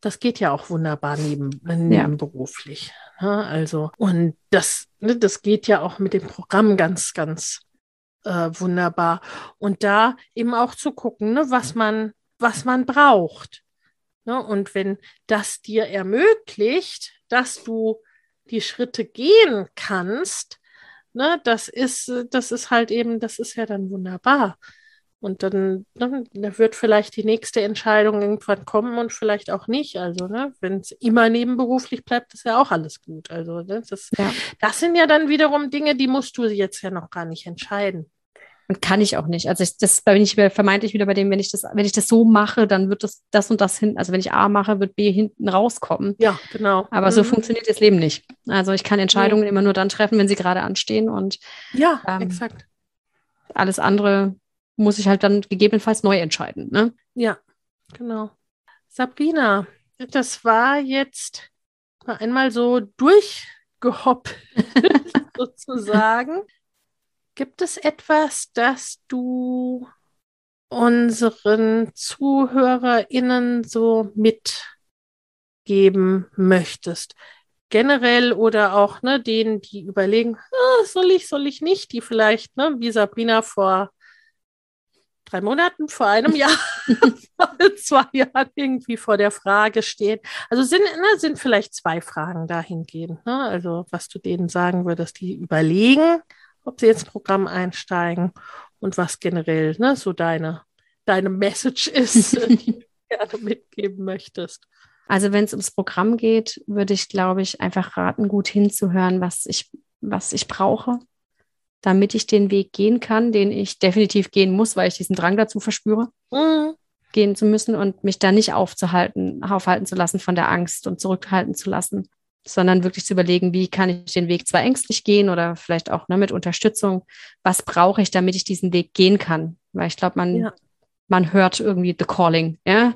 Speaker 1: Das geht ja auch wunderbar neben, äh, nebenberuflich. Ja. Ne? Also, und das, ne, das geht ja auch mit dem Programm ganz, ganz äh, wunderbar. Und da eben auch zu gucken, ne, was man, was man braucht. Ne? Und wenn das dir ermöglicht, dass du die Schritte gehen kannst, ne, das ist, das ist halt eben, das ist ja dann wunderbar. Und dann, dann ne, wird vielleicht die nächste Entscheidung irgendwann kommen und vielleicht auch nicht. Also, ne, wenn es immer nebenberuflich bleibt, ist ja auch alles gut. Also, ne, das, ja. das sind ja dann wiederum Dinge, die musst du jetzt ja noch gar nicht entscheiden.
Speaker 2: Und kann ich auch nicht. Also ich, das bin ich vermeintlich wieder bei dem, wenn ich das, wenn ich das so mache, dann wird das, das und das hinten, also wenn ich A mache, wird B hinten rauskommen.
Speaker 1: Ja, genau.
Speaker 2: Aber mhm. so funktioniert das Leben nicht. Also ich kann Entscheidungen nee. immer nur dann treffen, wenn sie gerade anstehen und
Speaker 1: ja, ähm, exakt.
Speaker 2: Alles andere muss ich halt dann gegebenenfalls neu entscheiden. Ne?
Speaker 1: Ja, genau. Sabrina, das war jetzt einmal so durchgehoppt <laughs> <laughs> sozusagen. Gibt es etwas, das du unseren ZuhörerInnen so mitgeben möchtest? Generell oder auch ne, denen, die überlegen, ah, soll ich, soll ich nicht, die vielleicht, ne, wie Sabrina vor drei Monaten, vor einem Jahr, <laughs> <laughs> vor zwei Jahren irgendwie vor der Frage stehen. Also sind, ne, sind vielleicht zwei Fragen dahingehend. Ne? Also was du denen sagen würdest, die überlegen, ob sie ins Programm einsteigen und was generell ne, so deine, deine Message ist, <laughs> die du gerne mitgeben möchtest.
Speaker 2: Also wenn es ums Programm geht, würde ich, glaube ich, einfach raten, gut hinzuhören, was ich, was ich brauche, damit ich den Weg gehen kann, den ich definitiv gehen muss, weil ich diesen Drang dazu verspüre, mhm. gehen zu müssen und mich da nicht aufzuhalten, aufhalten zu lassen von der Angst und zurückhalten zu lassen sondern wirklich zu überlegen, wie kann ich den Weg zwar ängstlich gehen oder vielleicht auch ne, mit Unterstützung, was brauche ich, damit ich diesen Weg gehen kann? Weil ich glaube, man, ja. man hört irgendwie the calling, ja.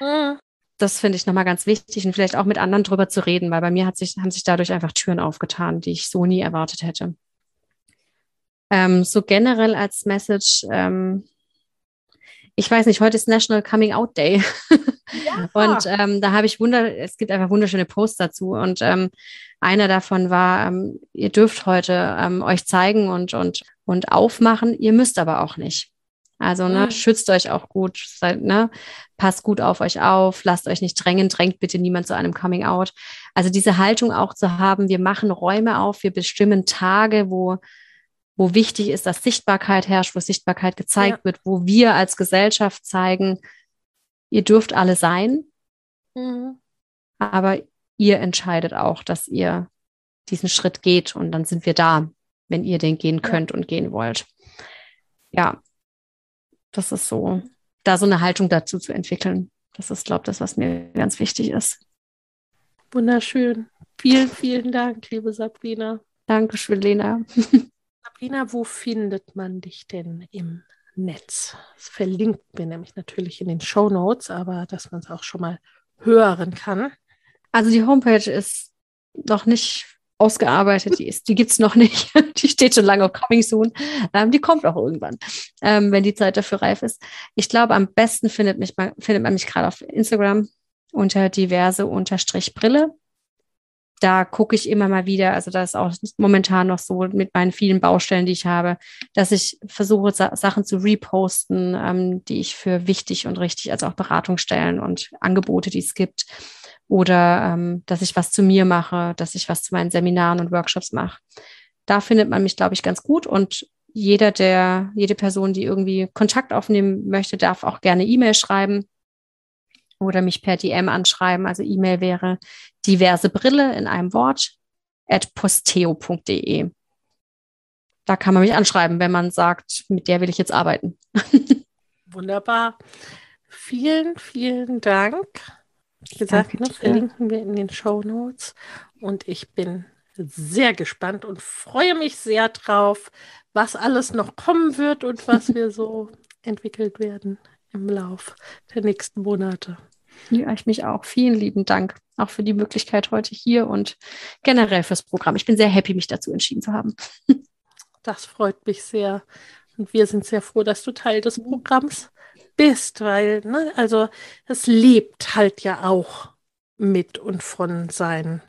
Speaker 2: Mhm. Das finde ich nochmal ganz wichtig und vielleicht auch mit anderen drüber zu reden, weil bei mir hat sich, haben sich dadurch einfach Türen aufgetan, die ich so nie erwartet hätte. Ähm, so generell als Message, ähm, ich weiß nicht, heute ist National Coming Out Day. Ja. <laughs> und ähm, da habe ich wunder, es gibt einfach wunderschöne Posts dazu. Und ähm, einer davon war, ähm, ihr dürft heute ähm, euch zeigen und, und, und aufmachen, ihr müsst aber auch nicht. Also ne, mhm. schützt euch auch gut, seid, ne, passt gut auf euch auf, lasst euch nicht drängen, drängt bitte niemand zu einem Coming Out. Also diese Haltung auch zu haben, wir machen Räume auf, wir bestimmen Tage, wo wo wichtig ist, dass Sichtbarkeit herrscht, wo Sichtbarkeit gezeigt ja. wird, wo wir als Gesellschaft zeigen, ihr dürft alle sein, mhm. aber ihr entscheidet auch, dass ihr diesen Schritt geht und dann sind wir da, wenn ihr den gehen könnt ja. und gehen wollt. Ja, das ist so, da so eine Haltung dazu zu entwickeln. Das ist, glaube ich, das, was mir ganz wichtig ist.
Speaker 1: Wunderschön. Vielen, vielen Dank, liebe Sabrina.
Speaker 2: Dankeschön, Lena. <laughs>
Speaker 1: Sabrina, wo findet man dich denn im Netz? Das verlinkt mir nämlich natürlich in den Show Notes, aber dass man es auch schon mal hören kann.
Speaker 2: Also die Homepage ist noch nicht ausgearbeitet, die, ist, die gibt es noch nicht. <laughs> die steht schon lange auf Coming Soon. Ähm, die kommt auch irgendwann, ähm, wenn die Zeit dafür reif ist. Ich glaube, am besten findet, mich, findet man mich gerade auf Instagram unter diverse Unterstrich Brille. Da gucke ich immer mal wieder, also das ist auch momentan noch so mit meinen vielen Baustellen, die ich habe, dass ich versuche, Sa Sachen zu reposten, ähm, die ich für wichtig und richtig, also auch Beratungsstellen und Angebote, die es gibt. Oder ähm, dass ich was zu mir mache, dass ich was zu meinen Seminaren und Workshops mache. Da findet man mich, glaube ich, ganz gut. Und jeder, der, jede Person, die irgendwie Kontakt aufnehmen möchte, darf auch gerne E-Mail schreiben oder mich per DM anschreiben. Also E-Mail wäre diverse Brille in einem Wort at posteo.de. Da kann man mich anschreiben, wenn man sagt, mit der will ich jetzt arbeiten. <laughs>
Speaker 1: Wunderbar. Vielen, vielen Dank. Wie gesagt, ne, verlinken wir in den Show Notes. Und ich bin sehr gespannt und freue mich sehr drauf, was alles noch kommen wird und was <laughs> wir so entwickelt werden im Lauf der nächsten Monate.
Speaker 2: Ja, ich mich auch. Vielen lieben Dank auch für die Möglichkeit heute hier und generell fürs Programm. Ich bin sehr happy, mich dazu entschieden zu haben. <laughs>
Speaker 1: Das freut mich sehr. Und wir sind sehr froh, dass du Teil des Programms bist, weil, ne, also es lebt halt ja auch mit und von seinen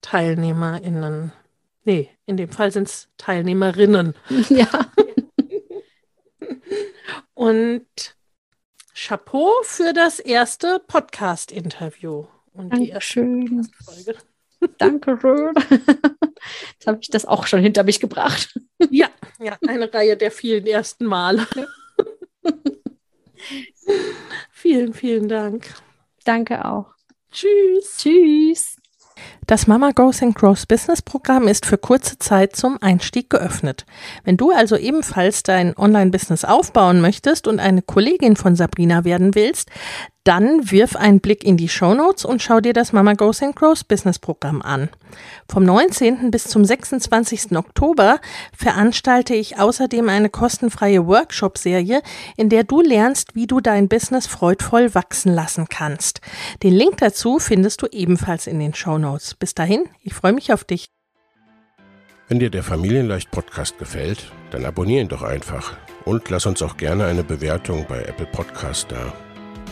Speaker 1: TeilnehmerInnen. Nee, in dem Fall sind es Teilnehmerinnen. <laughs>
Speaker 2: Ja.
Speaker 1: und Chapeau für das erste Podcast-Interview.
Speaker 2: Und Dankeschön. <laughs> Danke schön. <laughs> Jetzt habe ich das auch schon hinter mich gebracht. <laughs>
Speaker 1: Ja, ja, eine Reihe der vielen ersten Male. vielen, vielen Dank.
Speaker 2: Danke auch.
Speaker 1: Tschüss.
Speaker 2: Tschüss.
Speaker 1: Das Mama Goes and Grows Business Programm ist für kurze Zeit zum Einstieg geöffnet. Wenn du also ebenfalls dein Online-Business aufbauen möchtest und eine Kollegin von Sabrina werden willst, dann wirf einen Blick in die Show Notes und schau dir das Mama Goes and Grows Business Programm an. Vom 19. bis zum 26. Oktober veranstalte ich außerdem eine kostenfreie Workshop-Serie, in der du lernst, wie du dein Business freudvoll wachsen lassen kannst. Den Link dazu findest du ebenfalls in den Show Notes. Bis dahin, ich freue mich auf dich.
Speaker 3: Wenn dir der Familienleicht Podcast gefällt, dann abonnier ihn doch einfach und lass uns auch gerne eine Bewertung bei Apple Podcast da.